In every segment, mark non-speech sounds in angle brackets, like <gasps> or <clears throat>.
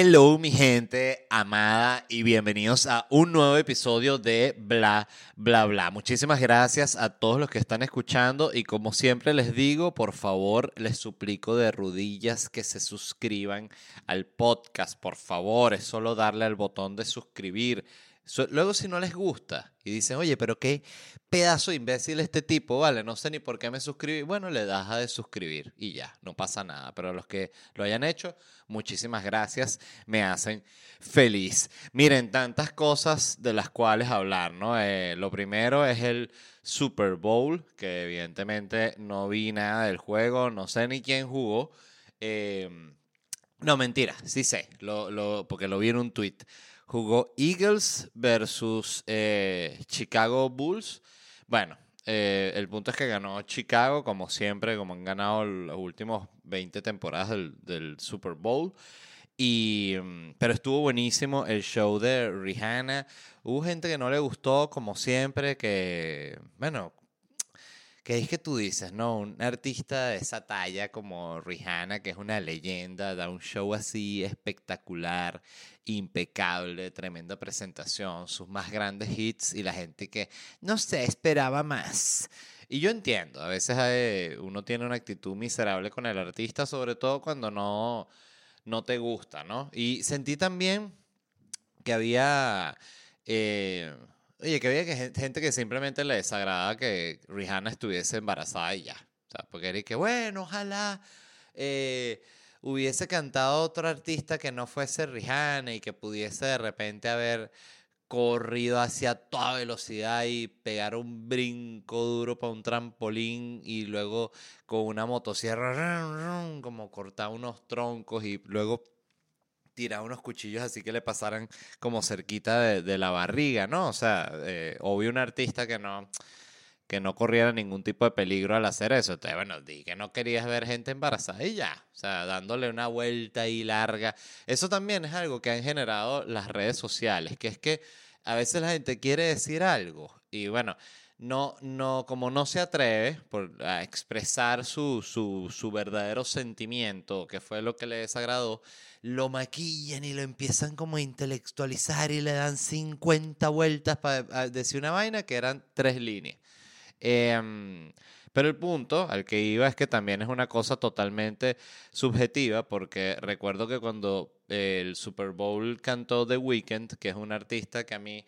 Hello mi gente amada y bienvenidos a un nuevo episodio de Bla Bla Bla. Muchísimas gracias a todos los que están escuchando y como siempre les digo, por favor les suplico de rodillas que se suscriban al podcast. Por favor, es solo darle al botón de suscribir. Luego si no les gusta y dicen, oye, pero qué pedazo de imbécil este tipo, vale, no sé ni por qué me suscribí, bueno, le das a de suscribir y ya, no pasa nada. Pero los que lo hayan hecho, muchísimas gracias, me hacen feliz. Miren, tantas cosas de las cuales hablar, ¿no? Eh, lo primero es el Super Bowl, que evidentemente no vi nada del juego, no sé ni quién jugó. Em, no, mentira, sí sé, lo, porque lo vi en un tweet jugó Eagles versus eh, Chicago Bulls. Bueno, eh, el punto es que ganó Chicago, como siempre, como han ganado los últimos 20 temporadas del, Super Bowl. Y, mm, pero estuvo buenísimo el show de Rihanna. Hubo gente que no le gustó, como siempre, que, bueno, que es que tú dices, ¿no? Un artista de esa talla como Rihanna, que es una leyenda, da un show así espectacular, impecable, tremenda presentación, sus más grandes hits y la gente que, no sé, esperaba más. Y yo entiendo, a veces uno tiene una actitud miserable con el artista, sobre todo cuando no, no te gusta, ¿no? Y sentí también que había... Eh, Oye, que había gente que simplemente le desagradaba que Rihanna estuviese embarazada y ya. O sea, porque era que, bueno, ojalá eh, hubiese cantado otro artista que no fuese Rihanna y que pudiese de repente haber corrido hacia toda velocidad y pegar un brinco duro para un trampolín y luego con una motosierra como cortar unos troncos y luego tirar unos cuchillos así que le pasaran como cerquita de, la barriga, ¿no? O sea, eh, obvio un artista que no, que no corriera ningún tipo de peligro al hacer eso. Entonces, bueno, di que no querías ver gente embarazada y ya. O sea, dándole una vuelta ahí larga. Eso también es algo que han generado las redes sociales, que es que a veces la gente quiere decir algo y bueno, no, no, como no se atreve a expresar su, su, su verdadero sentimiento, que fue lo que le desagradó, lo maquillan y lo empiezan como a intelectualizar y le dan 50 vueltas para decir una vaina que eran tres líneas. Em, pero el punto al que iba es que también es una cosa totalmente subjetiva, porque recuerdo que cuando el Super Bowl cantó The Weeknd, que es un artista que a mí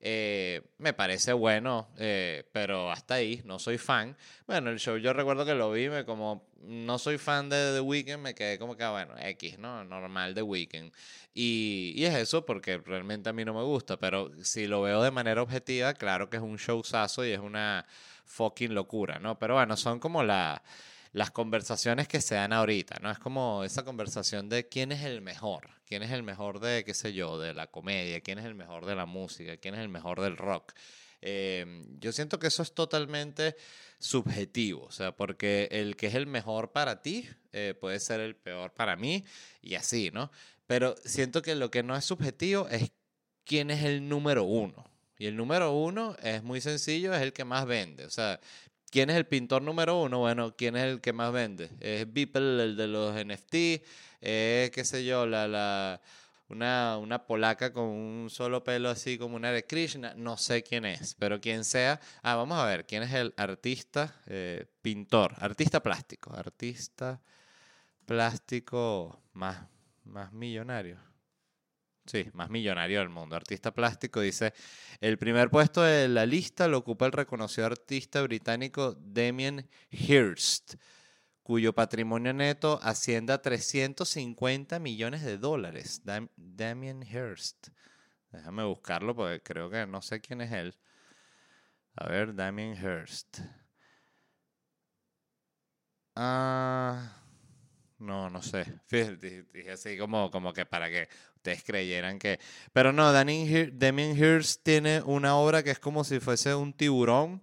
eh, me parece bueno, eh, pero hasta ahí, no soy fan. Bueno, el show yo recuerdo que lo vi, me como no soy fan de The Weeknd, me quedé como que, ah, bueno, X, ¿no? Normal The Weeknd. Y, y, es eso porque realmente a mí no me gusta, pero si lo veo de manera objetiva, claro que es un showzazo y es una fucking locura, ¿no? Pero bueno, son como la las conversaciones que se dan ahorita, ¿no? Es como esa conversación de quién es el mejor, quién es el mejor de, qué sé yo, de la comedia, quién es el mejor de la música, quién es el mejor del rock. Em, yo siento que eso es totalmente subjetivo, o sea, porque el que es el mejor para ti eh, puede ser el peor para mí y así, ¿no? Pero siento que lo que no es subjetivo es quién es el número uno. Y el número uno es muy sencillo, es el que más vende. O sea, ¿Quién es el pintor número uno? Bueno, ¿quién es el que más vende? ¿Es Beeple, el de los NFT? ¿Es, qué sé yo, la, la, una, una polaca con un solo pelo así como una de Krishna? No sé quién es, pero quien sea. Ah, vamos a ver, ¿quién es el artista, eh, pintor, artista plástico? Artista plástico más, más millonario. Sí, más millonario del mundo. Artista plástico dice, el primer puesto de la lista lo ocupa el reconocido artista británico Damien Hirst, cuyo patrimonio neto asciende a 350 millones de dólares. Damien Hirst. Déjame buscarlo porque creo que no sé quién es él. A ver, Damien Hirst. Ah... No, no sé. <laughs> Dije así como, como que para que ustedes creyeran que... Pero no, Damien Hirst tiene una obra que es como si fuese un tiburón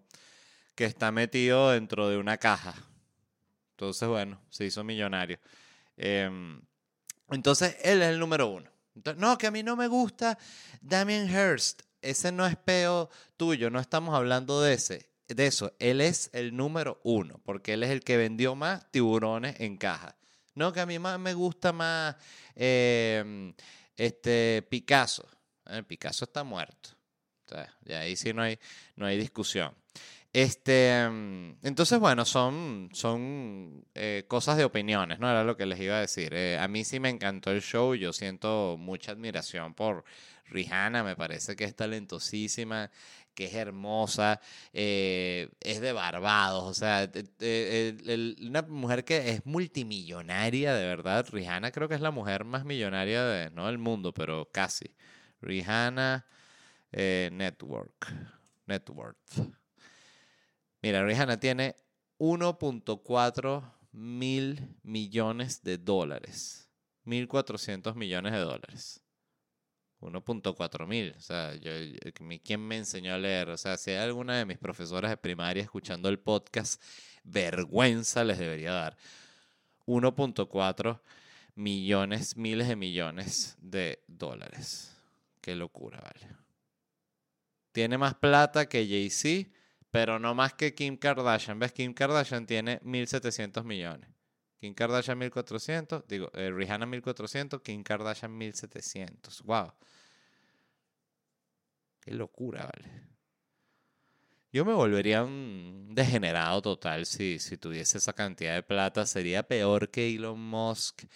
que está metido dentro de una caja. Entonces, bueno, se hizo millonario. Em, entonces, él es el número uno. no, que a mí no me gusta Damien Hirst. Ese no es peo tuyo, no estamos hablando de ese. De eso, él es el número uno, porque él es el que vendió más tiburones en caja. No, que a mí más me gusta más em, este Picasso. Eh, Picasso está muerto. y ahí sí no hay, no hay discusión. Este, mm, entonces, bueno, son, son eh, cosas de opiniones, ¿no? Era lo que les iba a decir. Eh, a mí sí me encantó el show, yo siento mucha admiración por Rihanna, me parece que es talentosísima, que es hermosa, eh, es de Barbados, o sea, una mujer que es multimillonaria, de verdad. Rihanna creo que es la mujer más millonaria de, no del mundo, pero casi. Rihanna Network, Net Worth. Mira, Rihanna tiene 1.4 mil millones de dólares. 1.400 millones de dólares. 1.4 mil. O sea, yo, ¿quién me enseñó a leer? O sea, si hay alguna de mis profesoras de primaria escuchando el podcast, vergüenza les debería dar. 1.4 millones, miles de millones de dólares. Qué locura, vale. Tiene más plata que Jay-Z pero no más que Kim Kardashian. ¿Ves? Kim Kardashian tiene 1.700 millones. Kim Kardashian 1.400, digo, eh, Rihanna 1.400, Kim Kardashian 1.700. ¡Wow! Qué locura, vale. Yo me volvería un degenerado total si, si tuviese esa cantidad de plata. Sería peor que Elon Musk,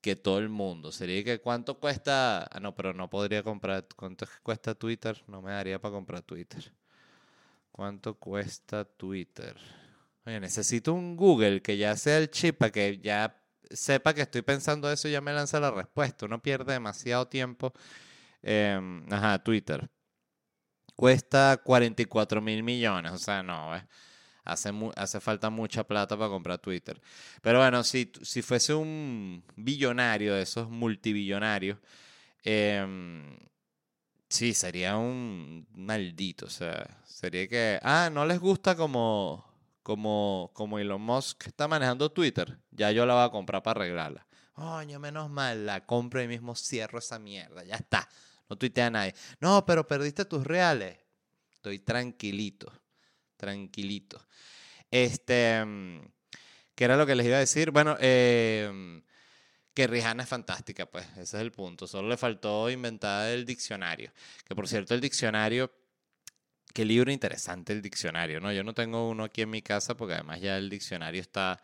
que todo el mundo. Sería que cuánto cuesta... Ah, no, pero no podría comprar... ¿Cuánto cuesta Twitter? No me daría para comprar Twitter. ¿Cuánto cuesta Twitter? Oye, necesito un Google que ya sea el chip para que ya sepa que estoy pensando eso y ya me lanza la respuesta. Uno pierde demasiado tiempo. Em, ajá, Twitter. Cuesta 44 mil millones. O sea, no, Hace, hace falta mucha plata para comprar Twitter. Pero bueno, si, si fuese un billonario de esos multibillonarios, eh, Sí, sería un maldito, o sea, sería que, ah, no les gusta como, como, como Elon Musk está manejando Twitter, ya yo la voy a comprar para arreglarla. Coño, menos mal, la compro y mismo cierro esa mierda, ya está, no tuitea a nadie. No, pero perdiste tus reales. Estoy tranquilito, tranquilito. Este, ¿qué era lo que les iba a decir? Bueno, eh que Rihanna es fantástica, pues ese es el punto. Solo le faltó inventar el diccionario. Que por cierto, el diccionario, qué libro interesante el diccionario, ¿no? Yo no tengo uno aquí en mi casa porque además ya el diccionario está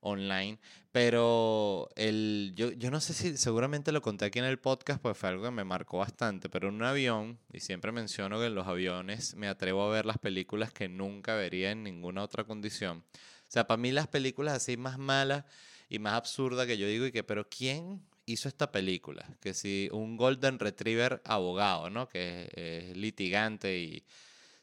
online, pero el, yo, yo no sé si seguramente lo conté aquí en el podcast, pues fue algo que me marcó bastante, pero en un avión, y siempre menciono que en los aviones me atrevo a ver las películas que nunca vería en ninguna otra condición. O sea, para mí las películas así más malas y más absurda que yo digo y que, pero ¿quién hizo esta película? Que si un Golden Retriever abogado, ¿no? Que es, litigante y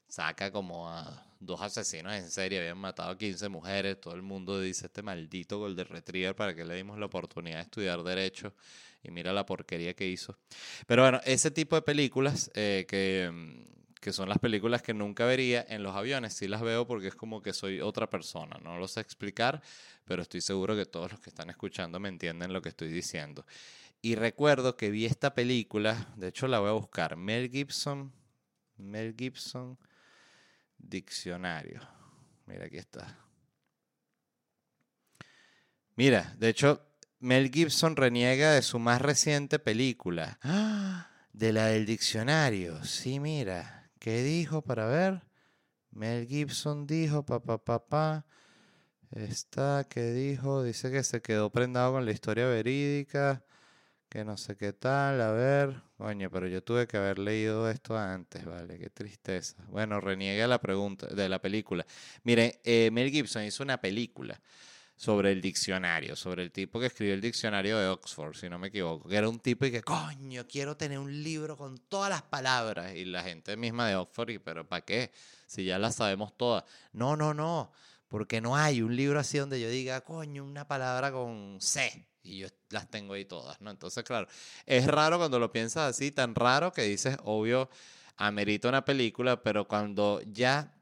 saca como a dos asesinos en serie, habían matado a 15 mujeres, todo el mundo dice este maldito Golden Retriever para que le dimos la oportunidad de estudiar derecho y mira la porquería que hizo. Pero bueno, ese tipo de películas eh, que mm, que son las películas que nunca vería en los aviones. Sí las veo porque es como que soy otra persona. No lo sé explicar, pero estoy seguro que todos los que están escuchando me entienden lo que estoy diciendo. Y recuerdo que vi esta película, de hecho la voy a buscar, Mel Gibson, Mel Gibson, diccionario. Mira, aquí está. Mira, de hecho, Mel Gibson reniega de su más reciente película. ¡Ah! <gasps> De la del diccionario. Sí, mira. ¿Qué dijo para ver? Mel Gibson dijo, papá, papá. Está, ¿qué dijo? Dice que se quedó prendado con la historia verídica, que no sé qué tal, a ver. Coño, pero yo tuve que haber leído esto antes, ¿vale? Qué tristeza. Bueno, reniega la pregunta de la película. Mire, eh, Mel Gibson hizo una película sobre el diccionario, sobre el tipo que escribió el diccionario de Oxford, si no me equivoco, que era un tipo y que, coño, quiero tener un libro con todas las palabras. Y la gente misma de Oxford, y, pero ¿para qué? Si ya las sabemos todas. No, no, no, porque no hay un libro así donde yo diga, coño, una palabra con C. Y yo las tengo ahí todas, ¿no? Entonces, claro, es raro cuando lo piensas así, tan raro que dices, obvio, amerita una película, pero cuando ya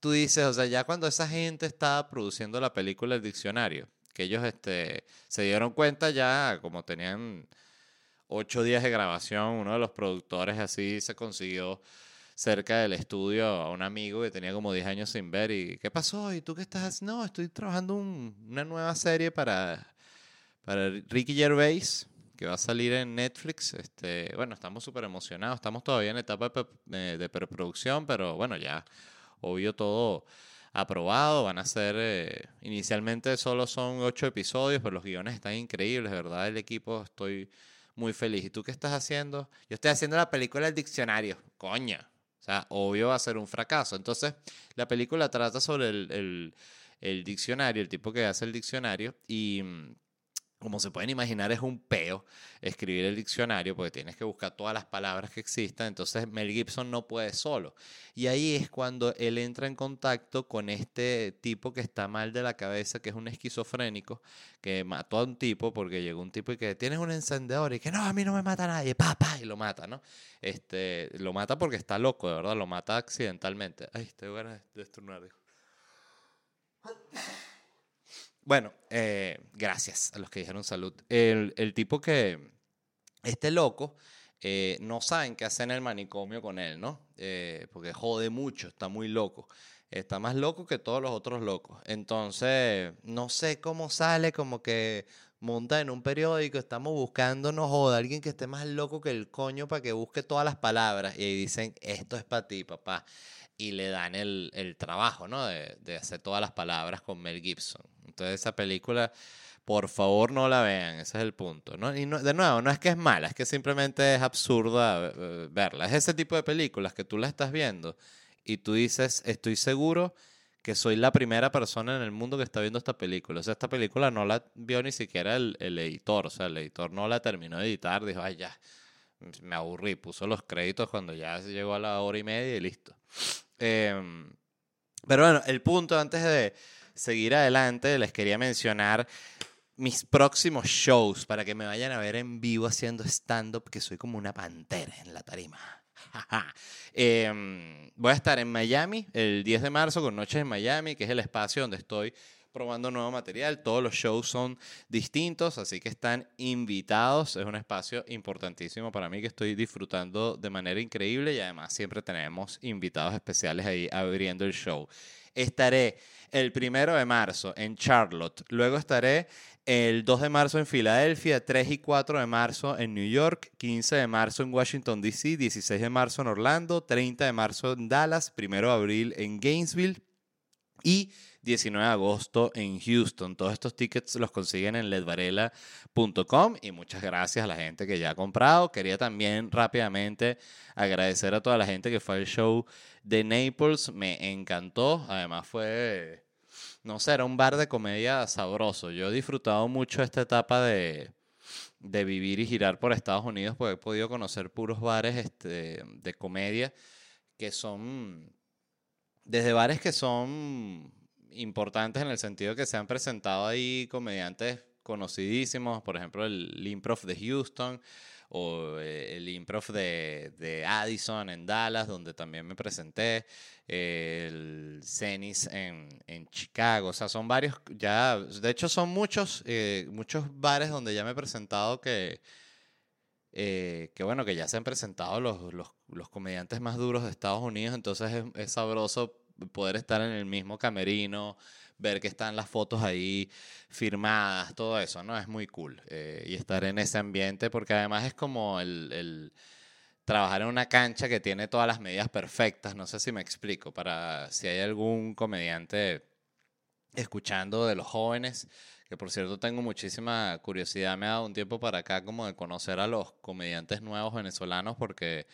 tú dices, o sea, ya cuando esa gente estaba produciendo la película El Diccionario, que ellos este, se dieron cuenta ya, como tenían ocho días de grabación, uno de los productores así se consiguió cerca del estudio a un amigo que tenía como 10 años sin ver y ¿qué pasó? ¿Y tú qué estás haciendo? No, estoy trabajando una nueva serie para, para Ricky Gervais que va a salir en Netflix. Este, bueno, estamos súper emocionados, estamos todavía en etapa de, de preproducción, pero bueno, ya obvio todo aprobado. Van a ser, eh, inicialmente solo son ocho episodios, pero los guiones están increíbles, ¿verdad? El equipo estoy muy feliz. ¿Y tú qué estás haciendo? Yo estoy haciendo la película El Diccionario. Coña. O sea, obvio va a ser un fracaso. Entonces, la película trata sobre el, el, el diccionario, el tipo que hace el diccionario, y mm, como se pueden imaginar, es un peo escribir el diccionario porque tienes que buscar todas las palabras que existan. Entonces Mel Gibson no puede solo. Y ahí es cuando él entra en contacto con este tipo que está mal de la cabeza, que es un esquizofrénico, que mató a un tipo porque llegó un tipo y que tienes un encendedor y que no, a mí no me mata nadie, papá, y lo mata, ¿no? Este, lo mata porque está loco, de verdad, lo mata accidentalmente. Ay, estoy ganas de estornudar, bueno, eh, gracias a los que dijeron salud. El, tipo que, este loco, eh, no saben qué hacer en el manicomio con él, ¿no? Eh, porque jode mucho, está muy loco. Está más loco que todos los otros locos. Entonces, no sé cómo sale, como que monta en un periódico, estamos buscando, no joda, alguien que esté más loco que el coño para que busque todas las palabras. Y ahí dicen, esto es para ti, papá. Y le dan el, trabajo, ¿no? De hacer todas las palabras con Mel Gibson. Entonces esa película, por favor no la vean, ese es el punto. ¿no? Y de nuevo, no es que es mala, es que simplemente es absurda eh, verla. Es ese tipo de películas que tú la estás viendo y tú dices, estoy seguro que soy la primera persona en el mundo que está viendo esta película. O sea, esta película no la vio ni siquiera el, editor. O sea, el editor no la terminó de editar. Dijo, ay, ya, me aburrí. Puso los créditos cuando ya llegó a la hora y media y listo. Em, pero bueno, el punto antes de, seguir adelante, les quería mencionar mis próximos shows para que me vayan a ver en vivo haciendo stand-up, que soy como una pantera en la tarima. <laughs> Em, voy a estar en Miami el 10 de marzo con Noches en Miami, que es el espacio donde estoy probando nuevo material. Todos los shows son distintos, así que están invitados. Es un espacio importantísimo para mí que estoy disfrutando de manera increíble y además siempre tenemos invitados especiales ahí abriendo el show. Estaré el primero de marzo en Charlotte. Luego estaré el 2 de marzo en Filadelfia, 3 y 4 de marzo en New York, 15 de marzo en Washington, D.C., 16 de marzo en Orlando, 30 de marzo en Dallas, 1 de abril en Gainesville y 19 de agosto en Houston. Todos estos tickets los consiguen en ledvarela.com y muchas gracias a la gente que ya ha comprado. Quería también rápidamente agradecer a toda la gente que fue al show de Naples. Me encantó. Además fue, no sé, era un bar de comedia sabroso. Yo he disfrutado mucho esta etapa de, de vivir y girar por Estados Unidos porque he podido conocer puros bares este, de comedia que son desde bares que son importantes en el sentido que se han presentado ahí comediantes conocidísimos, por ejemplo el Improv de Houston o eh, el Improv de, de, Addison en Dallas, donde también me presenté, el Cenis en, en, Chicago, o sea, son varios, ya, de hecho son muchos, eh, muchos bares donde ya me he presentado que, eh, que bueno, que ya se han presentado los, los, los, comediantes más duros de Estados Unidos, entonces es, es sabroso poder estar en el mismo camerino, ver que están las fotos ahí firmadas, todo eso, ¿no? Es muy cool. Eh, y estar en ese ambiente, porque además es como el, el, trabajar en una cancha que tiene todas las medidas perfectas, no sé si me explico, para si hay algún comediante escuchando de los jóvenes, que por cierto tengo muchísima curiosidad, me ha dado un tiempo para acá como de conocer a los comediantes nuevos venezolanos, porque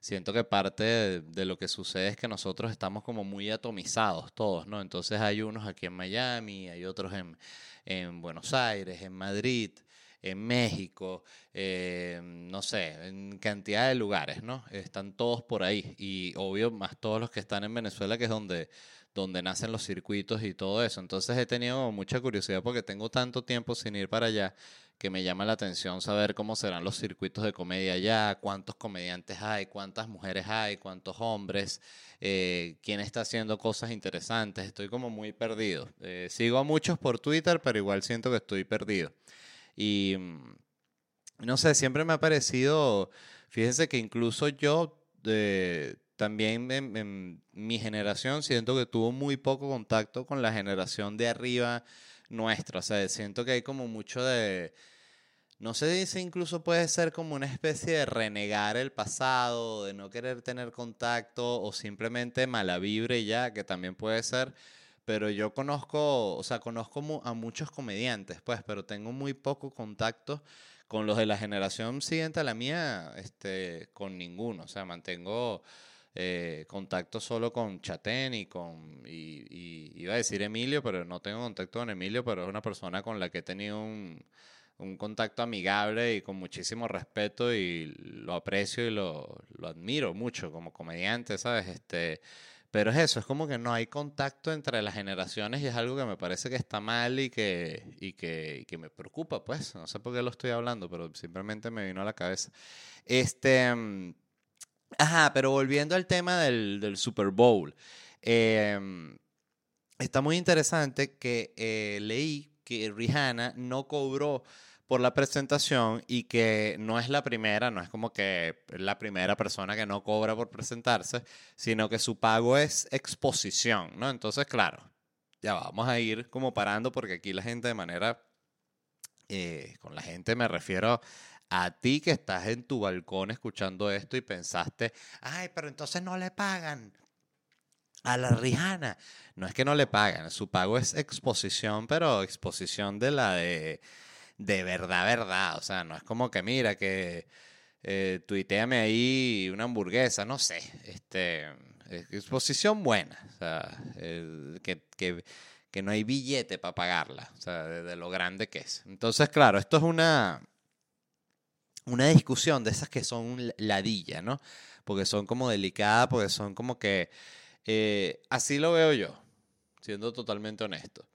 siento que parte de, lo que sucede es que nosotros estamos como muy atomizados todos, ¿no? Entonces hay unos aquí en Miami, hay otros en, en Buenos Aires, en Madrid, en México, eh, no sé, en cantidad de lugares, ¿no? Están todos por ahí y obvio más todos los que están en Venezuela, que es donde donde nacen los circuitos y todo eso. Entonces he tenido mucha curiosidad porque tengo tanto tiempo sin ir para allá que me llama la atención saber cómo serán los circuitos de comedia allá, cuántos comediantes hay, cuántas mujeres hay, cuántos hombres, eh, quién está haciendo cosas interesantes. Estoy como muy perdido. Eh, sigo a muchos por Twitter, pero igual siento que estoy perdido. Y mm, no sé, siempre me ha parecido, fíjense que incluso yo... Eh, también mi generación siento que tuvo muy poco contacto con la generación de arriba nuestra. O sea, siento que hay como mucho de... No sé si incluso puede ser como una especie de renegar el pasado, de no querer tener contacto o simplemente mala vibra y ya, que también puede ser. Pero yo conozco, o sea, conozco a muchos comediantes, pues, pero tengo muy poco contacto con los de la generación siguiente a la mía, este, con ninguno. O sea, mantengo eh, contacto solo con Chatén y con, y, iba a decir Emilio, pero no tengo contacto con Emilio, pero es una persona con la que he tenido un, contacto amigable y con muchísimo respeto y lo aprecio y lo, lo, admiro mucho como comediante, ¿sabes? Este, pero es eso, es como que no hay contacto entre las generaciones y es algo que me parece que está mal y que, y que, y que me preocupa, pues. No sé por qué lo estoy hablando, pero simplemente me vino a la cabeza. Este mm, Ajá, pero volviendo al tema del, Super Bowl. Em, está muy interesante que eh, leí que Rihanna no cobró por la presentación y que no es la primera, no es como que la primera persona que no cobra por presentarse, sino que su pago es exposición, ¿no? Entonces, claro, ya vamos a ir como parando porque aquí la gente de manera, eh, con la gente me refiero a ti que estás en tu balcón escuchando esto y pensaste, ay, pero entonces no le pagan a la Rihanna. No es que no le pagan, su pago es exposición, pero exposición de la de, de verdad, verdad. O sea, no es como que mira que eh, tuiteame ahí una hamburguesa, no sé. Este, exposición buena. O sea, que, que, que, no hay billete para pagarla. O sea, de lo grande que es. Entonces, claro, esto es una una discusión de esas que son ladilla, ¿no? Porque son como delicadas, porque son como que... Eh, así lo veo yo, siendo totalmente honesto.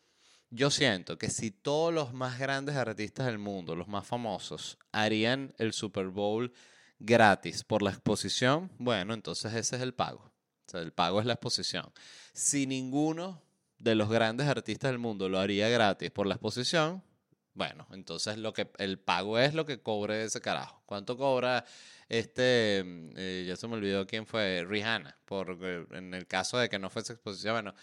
Yo siento que si todos los más grandes artistas del mundo, los más famosos, harían el Super Bowl gratis por la exposición, bueno, entonces ese es el pago. O sea, el pago es la exposición. Si ninguno de los grandes artistas del mundo lo haría gratis por la exposición, bueno, entonces lo que el pago es lo que cobre ese carajo. ¿Cuánto cobra este? Mm, eh, ya se me olvidó quién fue, Rihanna, por, en el caso de que no fuese exposición, bueno,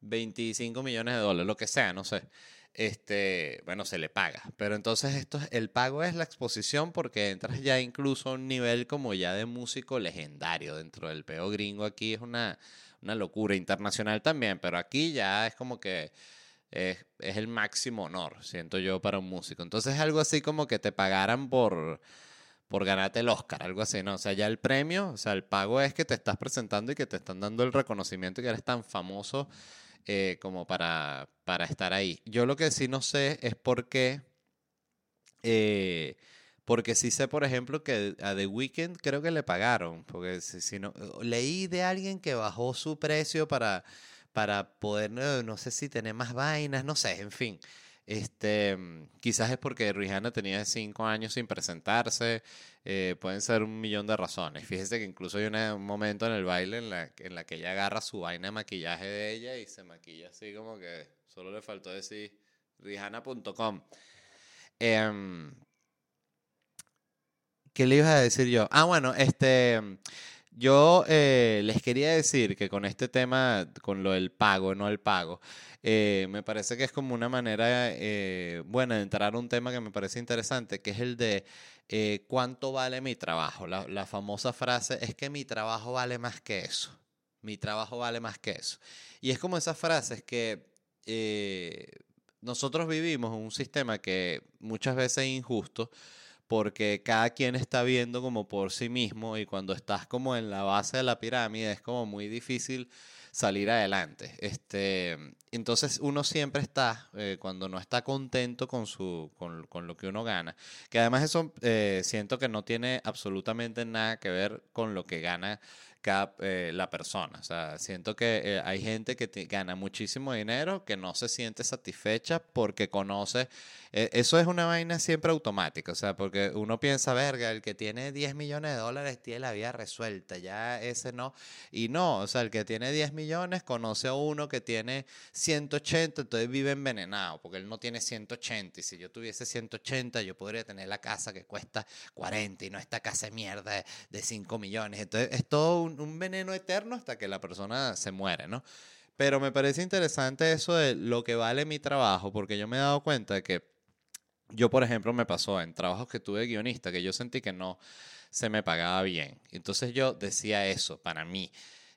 25 millones de dólares, lo que sea, no sé. Este, bueno, se le paga. Pero entonces esto, el pago es la exposición porque entras ya incluso a un nivel como ya de músico legendario dentro del peo gringo. Aquí es una, una locura internacional también, pero aquí ya es como que es, el máximo honor, siento yo, para un músico. Entonces es algo así como que te pagaran por, por ganarte el Oscar, algo así, ¿no? O sea, ya el premio, o sea, el pago es que te estás presentando y que te están dando el reconocimiento y que eres tan famoso eh, como para, para estar ahí. Yo lo que sí no sé es por qué... Eh, porque sí sé, por ejemplo, que a The Weeknd creo que le pagaron. Porque si no, leí de alguien que bajó su precio para para poder, no, sé si tener más vainas, no sé, en fin. Este, quizás es porque Rihanna tenía cinco años sin presentarse, eh, pueden ser un millón de razones. Fíjese que incluso hay un momento en el baile en la, en la que ella agarra su vaina de maquillaje de ella y se maquilla así como que solo le faltó decir rihanna.com. Em, ¿Qué le ibas a decir yo? Ah, bueno, este... Yo eh, les quería decir que con este tema, con lo del pago, no el pago, eh, me parece que es como una manera eh, buena de entrar a un tema que me parece interesante, que es el de cuánto vale mi trabajo. La, la, famosa frase es que mi trabajo vale más que eso. Mi trabajo vale más que eso. Y es como esas frases que nosotros vivimos en un sistema que muchas veces es injusto porque cada quien está viendo como por sí mismo y cuando estás como en la base de la pirámide es como muy difícil salir adelante. Este, entonces uno siempre está, eh, cuando no está contento con, su, con, con, lo que uno gana, que además eso eh, siento que no tiene absolutamente nada que ver con lo que gana eh, la persona. O sea, siento que eh, hay gente que gana muchísimo dinero que no se siente satisfecha porque conoce. Eh, eso es una vaina siempre automática. O sea, porque uno piensa, verga, el que tiene 10 millones de dólares tiene la vida resuelta. Ya ese no. Y no, o sea, el que tiene 10 millones conoce a uno que tiene 180, entonces vive envenenado porque él no tiene 180. Y si yo tuviese 180, yo podría tener la casa que cuesta 40 y no esta casa de mierda de 5 millones. Entonces es todo un un, veneno eterno hasta que la persona se muere, ¿no? Pero me parece interesante eso de lo que vale mi trabajo, porque yo me he dado cuenta de que yo, por ejemplo, me pasó en trabajos que tuve guionista, que yo sentí que no se me pagaba bien. Entonces yo decía eso para mí,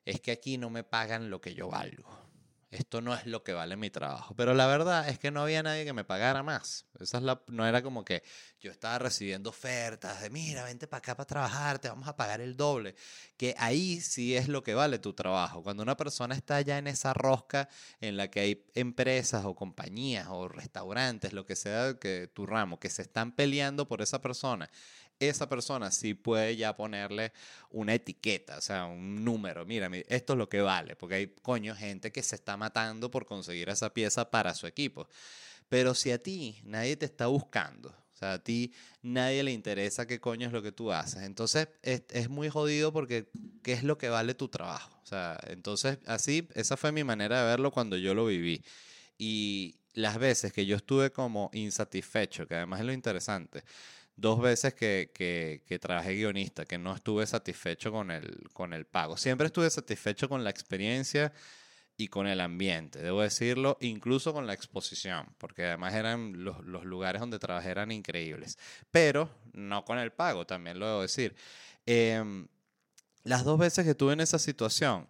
es que aquí no me pagan lo que yo valgo esto no es lo que vale mi trabajo. Pero la verdad es que no había nadie que me pagara más. Esa es la, no era como que yo estaba recibiendo ofertas de, mira, vente para acá para trabajar, te vamos a pagar el doble. Que ahí sí es lo que vale tu trabajo. Cuando una persona está ya en esa rosca en la que hay empresas o compañías o restaurantes, lo que sea que tu ramo, que se están peleando por esa persona esa persona sí puede ya ponerle una etiqueta, o sea, un número. Mira, esto es lo que vale, porque hay coño gente que se está matando por conseguir esa pieza para su equipo. Pero si a ti nadie te está buscando, o sea, a ti nadie le interesa qué coño es lo que tú haces, entonces es, es muy jodido porque ¿qué es lo que vale tu trabajo? O sea, entonces así, esa fue mi manera de verlo cuando yo lo viví. Y las veces que yo estuve como insatisfecho, que además es lo interesante, dos veces que, que, trabajé guionista, que no estuve satisfecho con el, con el pago. Siempre estuve satisfecho con la experiencia y con el ambiente, debo decirlo, incluso con la exposición, porque además eran los, los lugares donde trabajé eran increíbles, pero no con el pago, también lo debo decir. Em, las dos veces que estuve en esa situación,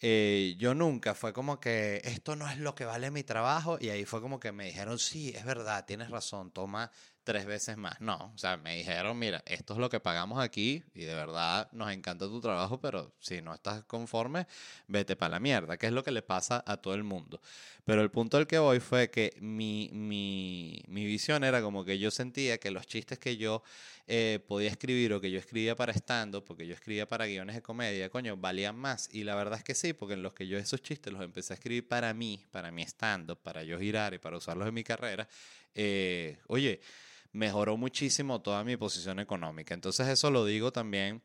eh, yo nunca fue como que esto no es lo que vale mi trabajo y ahí fue como que me dijeron, sí, es verdad, tienes razón, toma tres veces más. No, o sea, me dijeron, mira, esto es lo que pagamos aquí y de verdad nos encanta tu trabajo, pero si no estás conforme, vete para la mierda, que es lo que le pasa a todo el mundo. Pero el punto al que voy fue que mi, mi, mi visión era como que yo sentía que los chistes que yo eh, podía escribir o que yo escribía para stand porque yo escribía para guiones de comedia, coño, valían más. Y la verdad es que sí, porque en los que yo esos chistes los empecé a escribir para mí, para mi stand para yo girar y para usarlos en mi carrera, eh, oye, mejoró muchísimo toda mi posición económica. Entonces eso lo digo también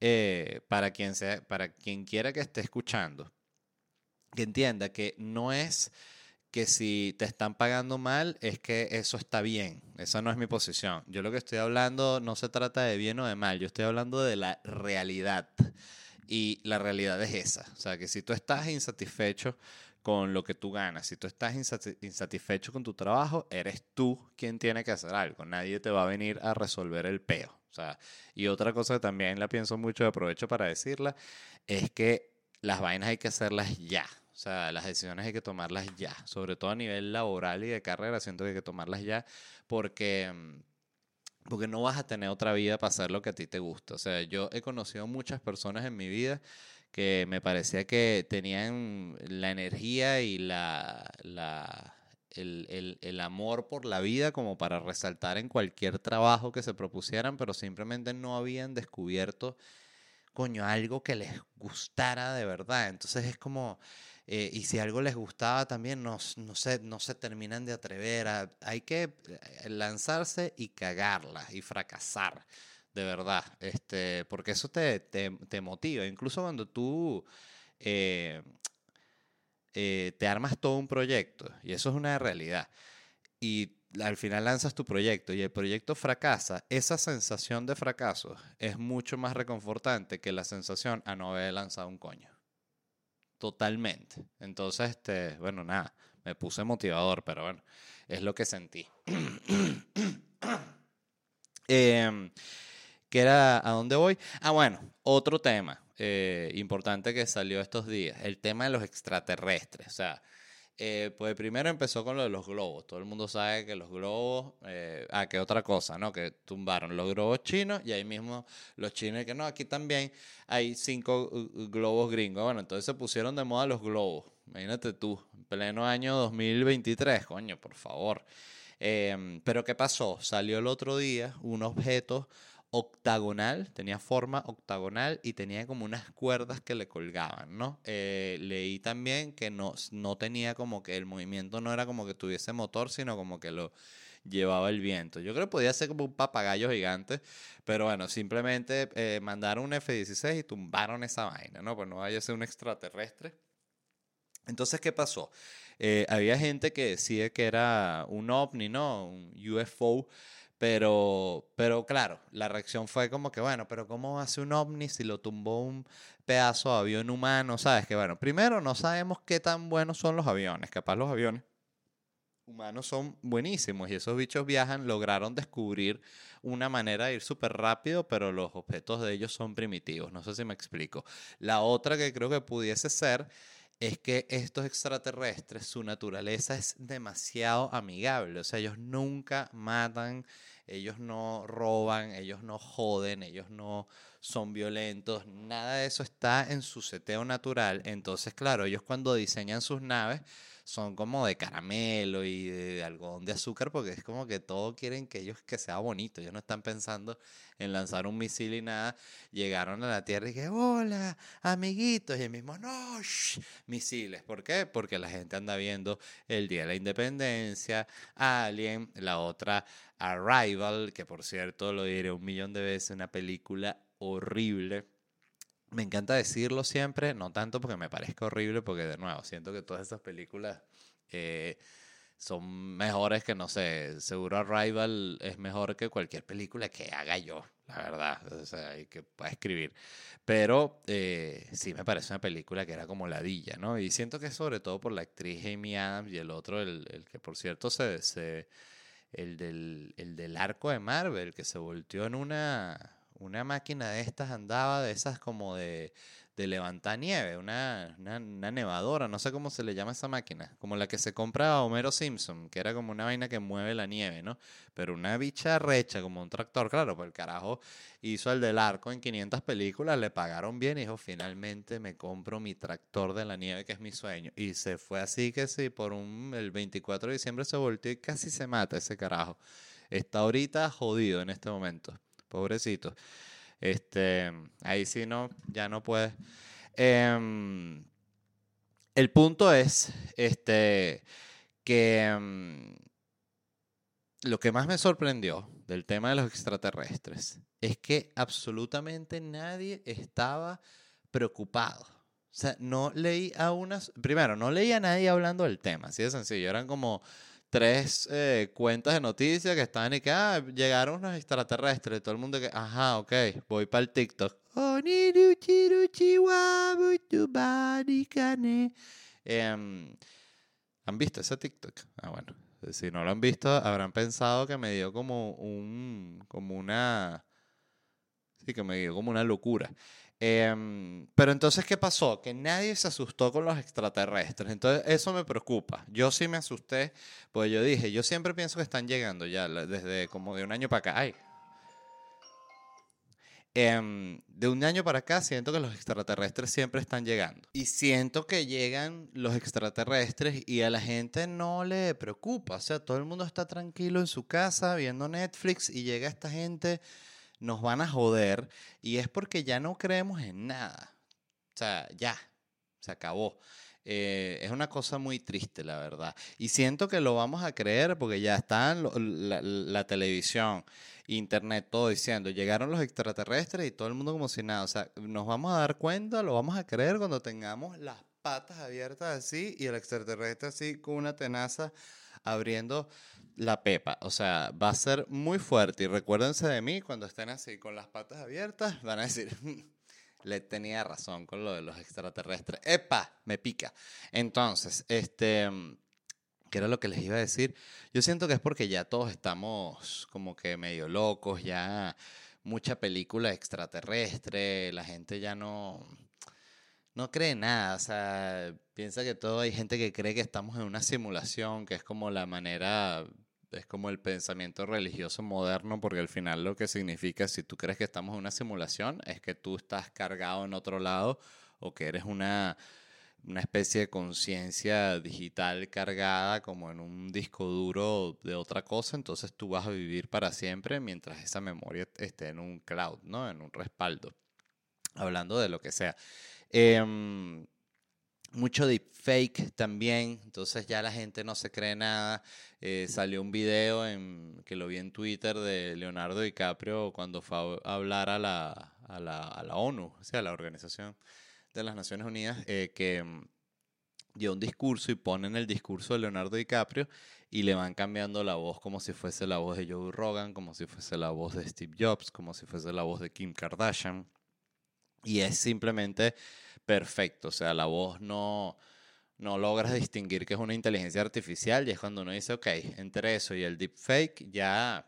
eh, para, quien sea, para quien quiera que esté escuchando, que entienda que no es que si te están pagando mal es que eso está bien. Esa no es mi posición. Yo lo que estoy hablando no se trata de bien o de mal, yo estoy hablando de la realidad. Y la realidad es esa. O sea, que si tú estás insatisfecho con lo que tú ganas. Si tú estás insatisfecho con tu trabajo, eres tú quien tiene que hacer algo. Nadie te va a venir a resolver el peo. O sea, y otra cosa que también la pienso mucho, aprovecho para decirla, es que las vainas hay que hacerlas ya. O sea, las decisiones hay que tomarlas ya. Sobre todo a nivel laboral y de carrera, siento que hay que tomarlas ya porque mm, porque no vas a tener otra vida para hacer lo que a ti te gusta. O sea, yo he conocido muchas personas en mi vida que me parecía que tenían la energía y la, la el, el, el, amor por la vida como para resaltar en cualquier trabajo que se propusieran, pero simplemente no habían descubierto, coño, algo que les gustara de verdad. Entonces es como, eh, y si algo les gustaba también, no, no, se, no se terminan de atrever. A, hay que eh, lanzarse y cagarla y fracasar de verdad, este, porque eso te, te, te motiva. Incluso cuando tú eh, eh, te armas todo un proyecto, y eso es una realidad, y al final lanzas tu proyecto y el proyecto fracasa, esa sensación de fracaso es mucho más reconfortante que la sensación a no haber lanzado un coño. Totalmente. Entonces, este, bueno, nada, me puse motivador, pero bueno, es lo que sentí. eh, <clears throat> ¿Qué era a dónde voy? Ah, bueno, otro tema eh, importante que salió estos días, el tema de los extraterrestres. O sea, eh, pues primero empezó con lo de los globos. Todo el mundo sabe que los globos, eh, ah, que otra cosa, ¿no? Que tumbaron los globos chinos y ahí mismo los chinos que no, aquí también hay cinco globos gringos. Bueno, entonces se pusieron de moda los globos. Imagínate tú, en pleno año 2023, coño, por favor. Pero ¿qué pasó? Salió el otro día un objeto octagonal, tenía forma octagonal y tenía como unas cuerdas que le colgaban, ¿no? Eh, leí también que no, no tenía como que el movimiento no era como que tuviese motor, sino como que lo llevaba el viento. Yo creo que podía ser como un papagayo gigante, pero bueno, simplemente eh, mandaron un F-16 y tumbaron esa vaina, ¿no? Pues no vaya a ser un extraterrestre. Entonces, ¿qué pasó? Eh, había gente que decía que era un ovni, ¿no? Un UFO. Pero, pero claro, la reacción fue como que, bueno, pero ¿cómo hace un ovni si lo tumbó un pedazo de avión humano? ¿Sabes? Que bueno, primero no sabemos qué tan buenos son los aviones. Capaz los aviones humanos son buenísimos y esos bichos viajan, lograron descubrir una manera de ir súper rápido, pero los objetos de ellos son primitivos. No sé si me explico. La otra que creo que pudiese ser es que estos extraterrestres, su naturaleza es demasiado amigable. O sea, ellos nunca matan, ellos no roban, ellos no joden, ellos no son violentos, nada de eso está en su seteo natural. Entonces, claro, ellos cuando diseñan sus naves son como de caramelo y de, algodón de azúcar porque es como que todos quieren que ellos que sea bonito. Ellos no están pensando en lanzar un misil y nada. Llegaron a la Tierra y dije, hola, amiguitos. Y el mismo, no, misiles. ¿Por qué? Porque la gente anda viendo el Día de la Independencia, Alien, la otra Arrival, que por cierto lo diré un millón de veces, una película horrible me encanta decirlo siempre, no tanto porque me parezca horrible, porque de nuevo, siento que todas esas películas eh, son mejores que, no sé, seguro Arrival es mejor que cualquier película que haga yo, la verdad, o sea, y que pueda escribir. Pero eh, sí me parece una película que era como ladilla, ¿no? Y siento que sobre todo por la actriz Amy Adams y el otro, el, el que por cierto se... se el del, el del arco de Marvel, que se volteó en una una máquina de estas andaba, de esas como de, de levantar nieve, una, una, nevadora, no sé cómo se le llama esa máquina, como la que se compra a Homero Simpson, que era como una vaina que mueve la nieve, ¿no? Pero una bicha recha, como un tractor, claro, pues el carajo hizo el del arco en 500 películas, le pagaron bien y dijo, finalmente me compro mi tractor de la nieve, que es mi sueño. Y se fue así que sí, por un, el 24 de diciembre se volteó y casi se mata ese carajo. Está ahorita jodido en este momento pobrecito. Este, ahí sí no, ya no puede. Em, el punto es este, que em, lo que más me sorprendió del tema de los extraterrestres es que absolutamente nadie estaba preocupado. O sea, no leí a unas, primero, no leí a nadie hablando del tema, así de sencillo, eran como tres eh, cuentas de noticias que estaban y que ah, llegaron unos extraterrestres. Todo el mundo que, ajá, ok, voy para el TikTok. Em, ¿Han visto ese TikTok? Ah, bueno. Si no lo han visto, habrán pensado que me dio como un, como una, sí, que me dio como una locura. Em, pero entonces, ¿qué pasó? Que nadie se asustó con los extraterrestres. Entonces, eso me preocupa. Yo sí me asusté, pues yo dije, yo siempre pienso que están llegando ya, desde como de un año para acá. Ay. Em, de un año para acá siento que los extraterrestres siempre están llegando. Y siento que llegan los extraterrestres y a la gente no le preocupa. O sea, todo el mundo está tranquilo en su casa viendo Netflix y llega esta gente nos van a joder y es porque ya no creemos en nada. O sea, ya, se acabó. Eh, es una cosa muy triste, la verdad. Y siento que lo vamos a creer porque ya están la, televisión, internet, todo diciendo, llegaron los extraterrestres y todo el mundo como si nada. O sea, nos vamos a dar cuenta, lo vamos a creer cuando tengamos las patas abiertas así y el extraterrestre así con una tenaza abriendo la pepa. O sea, va a ser muy fuerte. Y recuérdense de mí cuando estén así con las patas abiertas, van a decir, <laughs> le tenía razón con lo de los extraterrestres. ¡Epa! Me pica. Entonces, este, ¿qué era lo que les iba a decir? Yo siento que es porque ya todos estamos como que medio locos, ya mucha película extraterrestre, la gente ya no no cree nada, o sea, piensa que todo hay gente que cree que estamos en una simulación, que es como la manera, es como el pensamiento religioso moderno, porque al final lo que significa, si tú crees que estamos en una simulación, es que tú estás cargado en otro lado o que eres una una especie de conciencia digital cargada como en un disco duro de otra cosa, entonces tú vas a vivir para siempre mientras esa memoria esté en un cloud, ¿no? En un respaldo. Hablando de lo que sea. Em, mucho deepfake también, entonces ya la gente no se cree nada. Eh, salió un video en, que lo vi en Twitter de Leonardo DiCaprio cuando fue a hablar a la, a la, a la ONU, o sea, a la Organización de las Naciones Unidas, eh, que mm, dio un discurso y ponen el discurso de Leonardo DiCaprio y le van cambiando la voz como si fuese la voz de Joe Rogan, como si fuese la voz de Steve Jobs, como si fuese la voz de Kim Kardashian. Y es simplemente perfecto, o sea, la voz no, no logras distinguir que es una inteligencia artificial y es cuando uno dice, ok, entre eso y el deepfake ya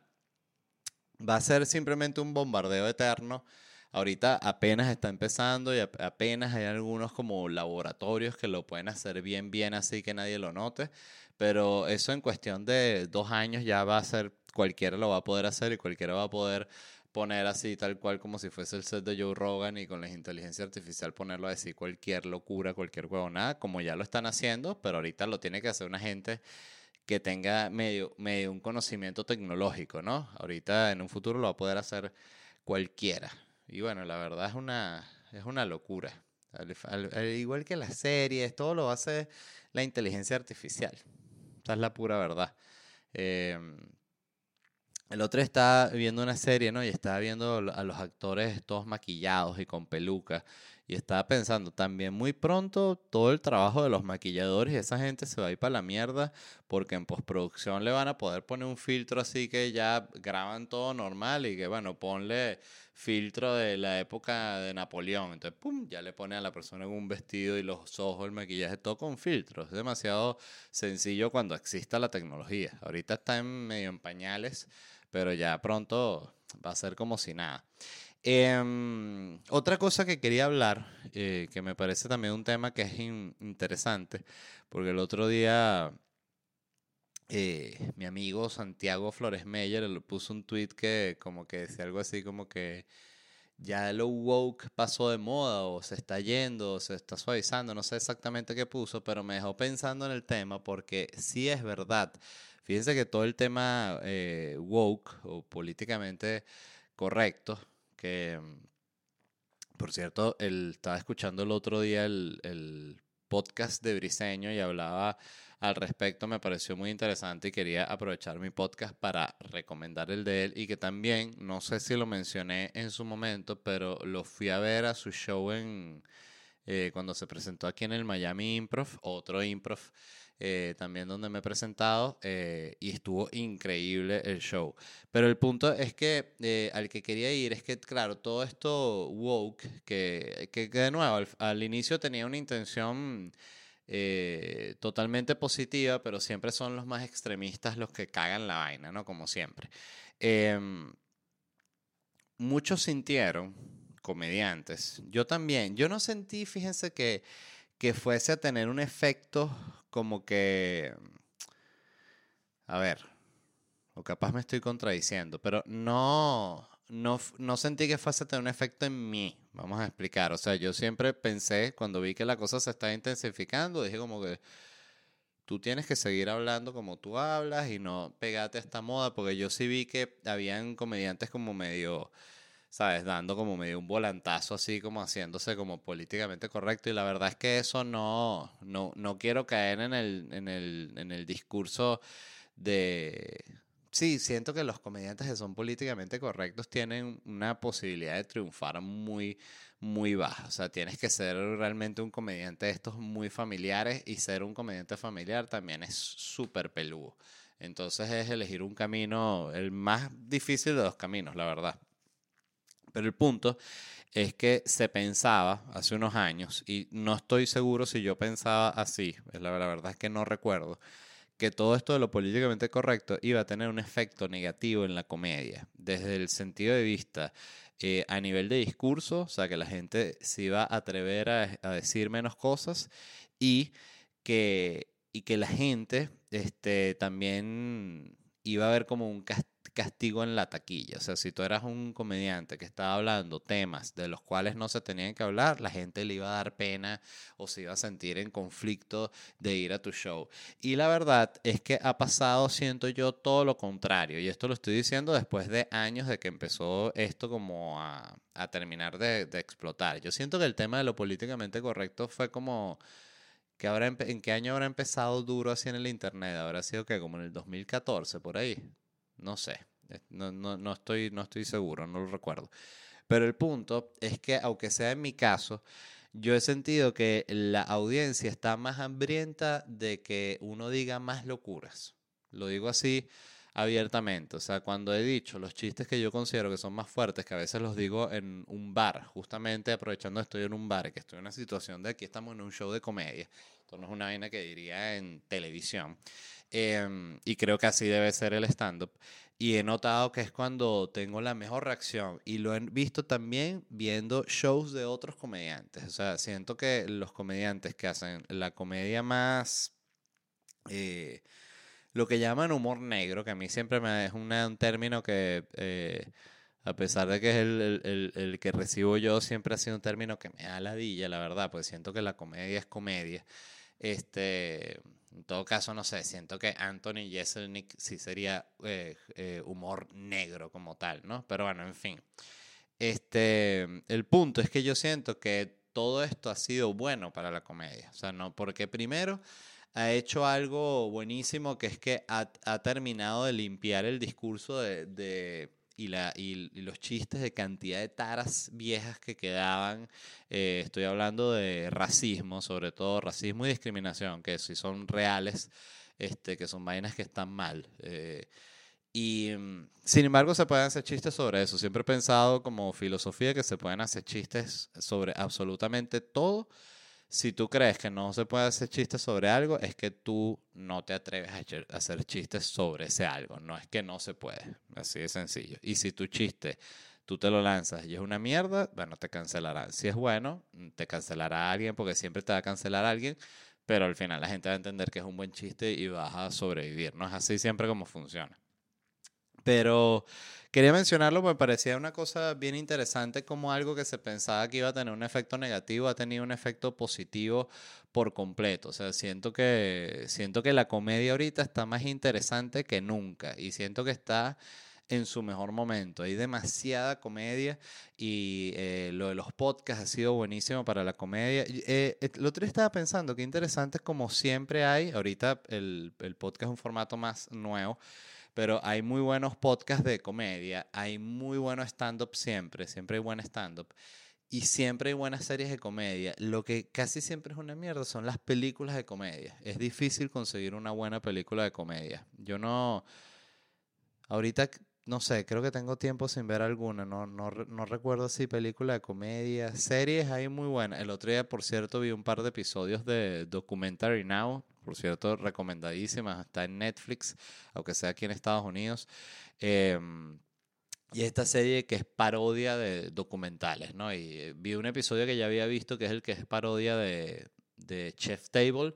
va a ser simplemente un bombardeo eterno. Ahorita apenas está empezando y apenas hay algunos como laboratorios que lo pueden hacer bien, bien así que nadie lo note. Pero eso en cuestión de dos años ya va a ser, cualquiera lo va a poder hacer y cualquiera va a poder poner así tal cual como si fuese el set de Joe Rogan y con la inteligencia artificial ponerlo a decir cualquier locura, cualquier nada como ya lo están haciendo, pero ahorita lo tiene que hacer una gente que tenga medio, medio un conocimiento tecnológico, ¿no? Ahorita en un futuro lo va a poder hacer cualquiera. Y bueno, la verdad es una, es una locura. Al, igual que las series, todo lo hace la inteligencia artificial. Esa es la pura verdad. Eh, el otro estaba viendo una serie, ¿no? Y estaba viendo a los actores todos maquillados y con pelucas. Y estaba pensando, también muy pronto todo el trabajo de los maquilladores y esa gente se va a ir para la mierda porque en postproducción le van a poder poner un filtro así que ya graban todo normal y que, bueno, ponle filtro de la época de Napoleón. Entonces, pum, ya le pone a la persona un vestido y los ojos, el maquillaje, todo con filtros. Es demasiado sencillo cuando exista la tecnología. Ahorita está en medio en pañales pero ya pronto va a ser como si nada. Em, otra cosa que quería hablar, eh, que me parece también un tema que es interesante, porque el otro día eh, mi amigo Santiago Flores Meyer le puso un tweet que como que decía algo así como que ya lo woke pasó de moda o se está yendo o se está suavizando, no sé exactamente qué puso, pero me dejó pensando en el tema porque sí es verdad. Fíjense que todo el tema eh, woke o políticamente correcto, que mm, por cierto, él, estaba escuchando el otro día el, el podcast de Briseño y hablaba al respecto, me pareció muy interesante y quería aprovechar mi podcast para recomendar el de él y que también, no sé si lo mencioné en su momento, pero lo fui a ver a su show en eh, cuando se presentó aquí en el Miami Improv, otro improv eh, también donde me he presentado eh, y estuvo increíble el show. Pero el punto es que eh, al que quería ir es que, claro, todo esto woke, que, que, de nuevo al, inicio tenía una intención totalmente positiva, pero siempre son los más extremistas los que cagan la vaina, ¿no? Como siempre. Em, muchos sintieron, comediantes, yo también, yo no sentí, fíjense que que fuese a tener un efecto como que, a ver, o capaz me estoy contradiciendo, pero no, no, no sentí que fuese a tener un efecto en mí. Vamos a explicar. O sea, yo siempre pensé, cuando vi que la cosa se estaba intensificando, dije como que tú tienes que seguir hablando como tú hablas y no pegate a esta moda, porque yo sí vi que habían comediantes como medio ¿sabes? Dando como medio un volantazo así, como haciéndose como políticamente correcto. Y la verdad es que eso no, no, no quiero caer en el, en el, en el discurso de... Sí, siento que los comediantes que son políticamente correctos tienen una posibilidad de triunfar muy, muy baja. O sea, tienes que ser realmente un comediante de estos muy familiares y ser un comediante familiar también es súper peludo. Entonces es elegir un camino, el más difícil de los caminos, la verdad. Pero el punto es que se pensaba hace unos años, y no estoy seguro si yo pensaba así, la, verdad es que no recuerdo, que todo esto de lo políticamente correcto iba a tener un efecto negativo en la comedia, desde el sentido de vista eh, a nivel de discurso, o sea, que la gente se iba a atrever a, decir menos cosas y que, y que la gente este, también iba a ver como un castigo en la taquilla. O sea, si tú eras un comediante que estaba hablando temas de los cuales no se tenían que hablar, la gente le iba a dar pena o se iba a sentir en conflicto de ir a tu show. Y la verdad es que ha pasado, siento yo, todo lo contrario. Y esto lo estoy diciendo después de años de que empezó esto como a, terminar de, explotar. Yo siento que el tema de lo políticamente correcto fue como que ahora ¿En qué año habrá empezado duro así en el Internet? ¿Habrá sido que como en el 2014, por ahí? No sé, no, no, no, estoy, no estoy seguro, no lo recuerdo. Pero el punto es que, aunque sea en mi caso, yo he sentido que la audiencia está más hambrienta de que uno diga más locuras. Lo digo así abiertamente. O sea, cuando he dicho los chistes que yo considero que son más fuertes, que a veces los digo en un bar, justamente aprovechando que estoy en un bar, que estoy en una situación de aquí estamos en un show de comedia. Esto no es una vaina que diría en televisión. Em, y creo que así debe ser el stand-up. Y he notado que es cuando tengo la mejor reacción. Y lo he visto también viendo shows de otros comediantes. O sea, siento que los comediantes que hacen la comedia más... Eh, lo que llaman humor negro, que a mí siempre me es un término que, eh, a pesar de que es el, que recibo yo, siempre ha sido un término que me da ladilla, la verdad, pues siento que la comedia es comedia. Este, en todo caso, no sé, siento que Anthony Jeselnik sí sería eh, eh, humor negro como tal, ¿no? Pero bueno, en fin. Este, el punto es que yo siento que todo esto ha sido bueno para la comedia. O sea, no, porque primero ha hecho algo buenísimo que es que ha, terminado de limpiar el discurso de, y, la, y, los chistes de cantidad de taras viejas que quedaban. Eh, estoy hablando de racismo, sobre todo racismo y discriminación, que si son reales, este, que son vainas que están mal. Eh, y mm, sin embargo se pueden hacer chistes sobre eso. Siempre he pensado como filosofía que se pueden hacer chistes sobre absolutamente todo si tú crees que no se puede hacer chistes sobre algo, es que tú no te atreves a hacer chistes sobre ese algo. No es que no se puede. Así de sencillo. Y si tu chiste tú te lo lanzas y es una mierda, bueno, te cancelarán. Si es bueno, te cancelará alguien porque siempre te va a cancelar alguien, pero al final la gente va a entender que es un buen chiste y vas a sobrevivir. No es así siempre como funciona. Pero quería mencionarlo porque me parecía una cosa bien interesante como algo que se pensaba que iba a tener un efecto negativo ha tenido un efecto positivo por completo. O sea, siento que, siento que la comedia ahorita está más interesante que nunca y siento que está en su mejor momento. Hay demasiada comedia y eh, lo de los podcasts ha sido buenísimo para la comedia. Eh, el otro día estaba pensando que interesante como siempre hay, ahorita el, el podcast es un formato más nuevo, pero hay muy buenos podcasts de comedia, hay muy buenos stand-up siempre, siempre hay buen stand-up. Y siempre hay buenas series de comedia. Lo que casi siempre es una mierda son las películas de comedia. Es difícil conseguir una buena película de comedia. Yo no... Ahorita, no sé, creo que tengo tiempo sin ver alguna. No, no, no recuerdo si película de comedia. Series hay muy buenas. El otro día, por cierto, vi un par de episodios de Documentary Now por cierto, recomendadísima, está en Netflix, aunque sea aquí en Estados Unidos. Em, y esta serie que es parodia de documentales, ¿no? Y eh, vi un episodio que ya había visto, que es el que es parodia de, de Chef Table,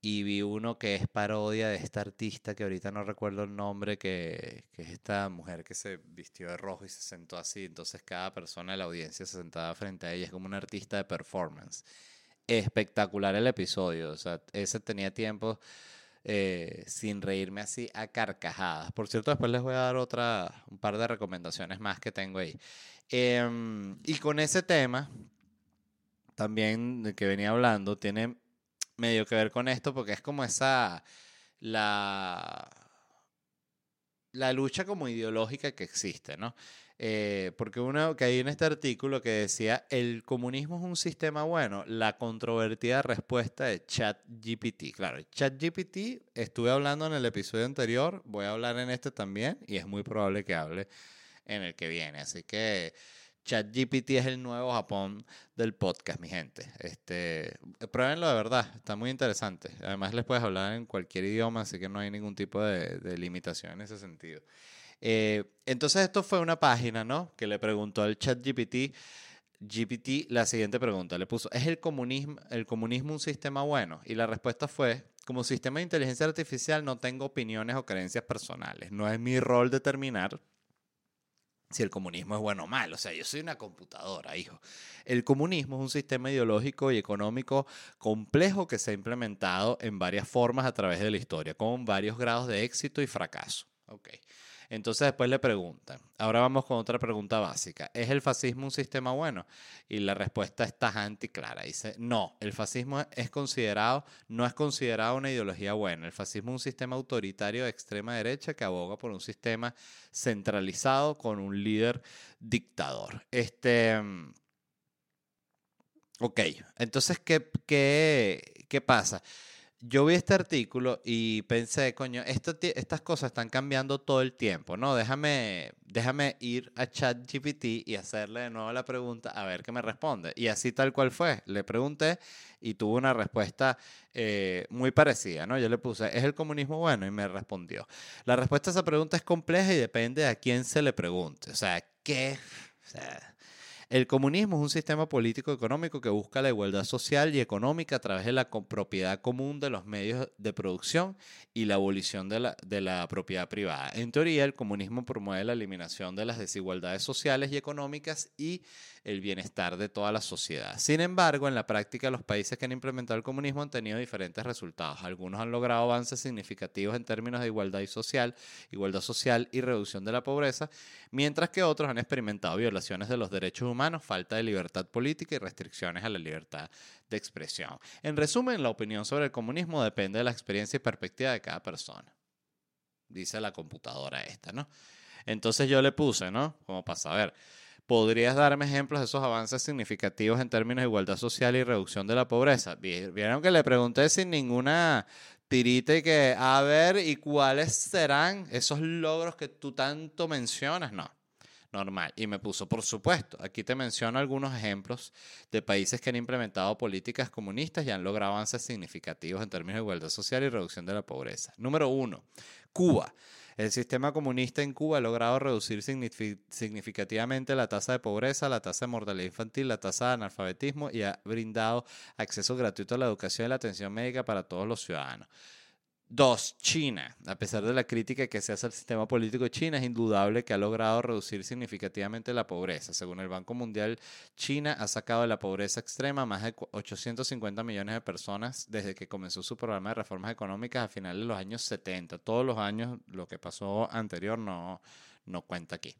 y vi uno que es parodia de esta artista que ahorita no recuerdo el nombre, que, que, es esta mujer que se vistió de rojo y se sentó así, entonces cada persona de la audiencia se sentaba frente a ella, es como una artista de performance espectacular el episodio. O sea, ese tenía tiempo eh, sin reírme así a carcajadas. Por cierto, después les voy a dar otra, un par de recomendaciones más que tengo ahí. Em, y con ese tema, también de que venía hablando, tiene medio que ver con esto porque es como esa, la, la lucha como ideológica que existe, ¿no? Eh, porque uno que hay en este artículo que decía, el comunismo es un sistema bueno, la controvertida respuesta de ChatGPT. Claro, ChatGPT estuve hablando en el episodio anterior, voy a hablar en este también y es muy probable que hable en el que viene. Así que ChatGPT es el nuevo Japón del podcast, mi gente. Este, pruébenlo de verdad, está muy interesante. Además les puedes hablar en cualquier idioma, así que no hay ningún tipo de, de limitación en ese sentido. Eh, entonces esto fue una página, ¿no? Que le preguntó al chat GPT, la siguiente pregunta. Le puso, ¿es el comunismo, el comunismo un sistema bueno? Y la respuesta fue, como sistema de inteligencia artificial no tengo opiniones o creencias personales. No es mi rol determinar si el comunismo es bueno o malo. O sea, yo soy una computadora, hijo. El comunismo es un sistema ideológico y económico complejo que se ha implementado en varias formas a través de la historia, con varios grados de éxito y fracaso. Okay. Entonces después le preguntan, ahora vamos con otra pregunta básica, ¿es el fascismo un sistema bueno? Y la respuesta es tajante y clara, dice, no, el fascismo es considerado, no es considerado una ideología buena, el fascismo es un sistema autoritario de extrema derecha que aboga por un sistema centralizado con un líder dictador. Este... Ok, entonces, ¿qué, qué, qué pasa? Yo vi este artículo y pensé, coño, estas cosas están cambiando todo el tiempo, ¿no? Déjame, déjame ir a ChatGPT y hacerle de nuevo la pregunta a ver qué me responde. Y así tal cual fue. Le pregunté y tuvo una respuesta eh, muy parecida, ¿no? Yo le puse, ¿es el comunismo bueno? Y me respondió. La respuesta a esa pregunta es compleja y depende de a quién se le pregunte. O sea, ¿qué? O sea, el comunismo es un sistema político económico que busca la igualdad social y económica a través de la propiedad común de los medios de producción y la abolición de la, de la propiedad privada. En teoría, el comunismo promueve la eliminación de las desigualdades sociales y económicas y el bienestar de toda la sociedad. Sin embargo, en la práctica, los países que han implementado el comunismo han tenido diferentes resultados. Algunos han logrado avances significativos en términos de igualdad social, igualdad social y reducción de la pobreza, mientras que otros han experimentado violaciones de los derechos humanos, falta de libertad política y restricciones a la libertad de expresión. En resumen, la opinión sobre el comunismo depende de la experiencia y perspectiva de cada persona. Dice la computadora esta, ¿no? Entonces yo le puse, ¿no? Como para saber. ¿Podrías darme ejemplos de esos avances significativos en términos de igualdad social y reducción de la pobreza? Vieron que le pregunté sin ninguna tirita y que, a ver, ¿y cuáles serán esos logros que tú tanto mencionas? No, normal. Y me puso, por supuesto, aquí te menciono algunos ejemplos de países que han implementado políticas comunistas y han logrado avances significativos en términos de igualdad social y reducción de la pobreza. Número uno, Cuba. El sistema comunista en Cuba ha logrado reducir significativamente la tasa de pobreza, la tasa de mortalidad infantil, la tasa de analfabetismo y ha brindado acceso gratuito a la educación y la atención médica para todos los ciudadanos. Dos, China. A pesar de la crítica que se hace al sistema político de China, es indudable que ha logrado reducir significativamente la pobreza. Según el Banco Mundial, China ha sacado de la pobreza extrema más de 850 millones de personas desde que comenzó su programa de reformas económicas a finales de los años 70. Todos los años, lo que pasó anterior no, no cuenta aquí.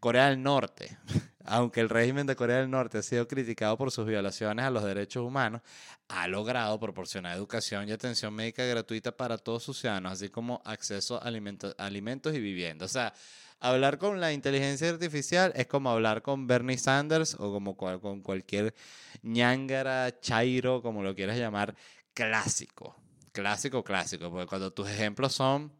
Corea del Norte. <laughs> Aunque el régimen de Corea del Norte ha sido criticado por sus violaciones a los derechos humanos, ha logrado proporcionar educación y atención médica gratuita para todos sus ciudadanos, así como acceso a alimentos, y vivienda. O sea, hablar con la inteligencia artificial es como hablar con Bernie Sanders o como con cualquier ñangara, chairo, como lo quieras llamar, clásico. Clásico, clásico, porque cuando tus ejemplos son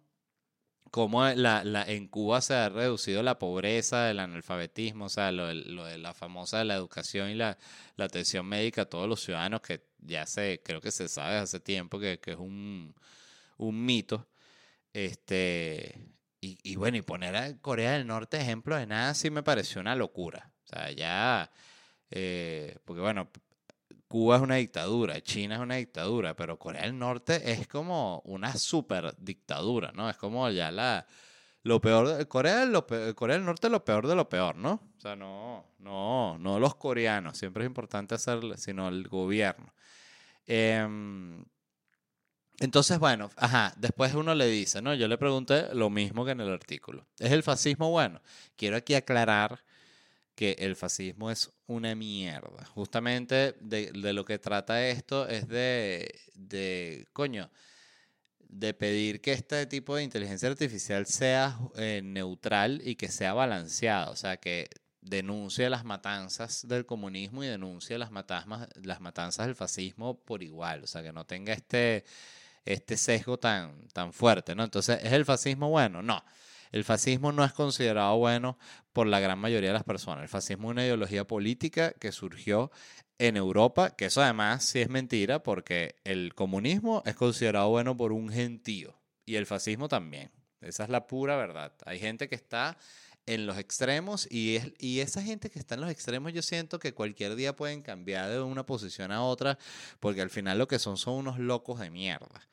cómo la, la, en Cuba se ha reducido la pobreza, el analfabetismo, o sea, lo, lo de la famosa la educación y la, la, atención médica a todos los ciudadanos, que ya se, creo que se sabe hace tiempo que, que es un, un, mito. Este, y, y, bueno, y poner a Corea del Norte ejemplo de nada sí me pareció una locura. O sea, ya, eh, porque bueno, Cuba es una dictadura, China es una dictadura, pero Corea del Norte es como una super dictadura, ¿no? Es como ya la lo peor de, Corea, lo Corea del Norte es lo peor de lo peor, ¿no? O sea, no, no, no los coreanos, siempre es importante hacerlo, sino el gobierno. Em, entonces, bueno, ajá, después uno le dice, ¿no? Yo le pregunté lo mismo que en el artículo. ¿Es el fascismo bueno? Quiero aquí aclarar que el fascismo es una mierda. Justamente de, lo que trata esto es de, de, coño, de pedir que este tipo de inteligencia artificial sea eh, neutral y que sea balanceado, o sea, que denuncie las matanzas del comunismo y denuncie las, las matanzas del fascismo por igual, o sea, que no tenga este, este sesgo tan, tan fuerte, ¿no? Entonces, ¿es el fascismo bueno? No. El fascismo no es considerado bueno por la gran mayoría de las personas. El fascismo es una ideología política que surgió en Europa, que eso además sí es mentira, porque el comunismo es considerado bueno por un gentío y el fascismo también. Esa es la pura verdad. Hay gente que está en los extremos y, es, y esa gente que está en los extremos yo siento que cualquier día pueden cambiar de una posición a otra porque al final lo que son son unos locos de mierda.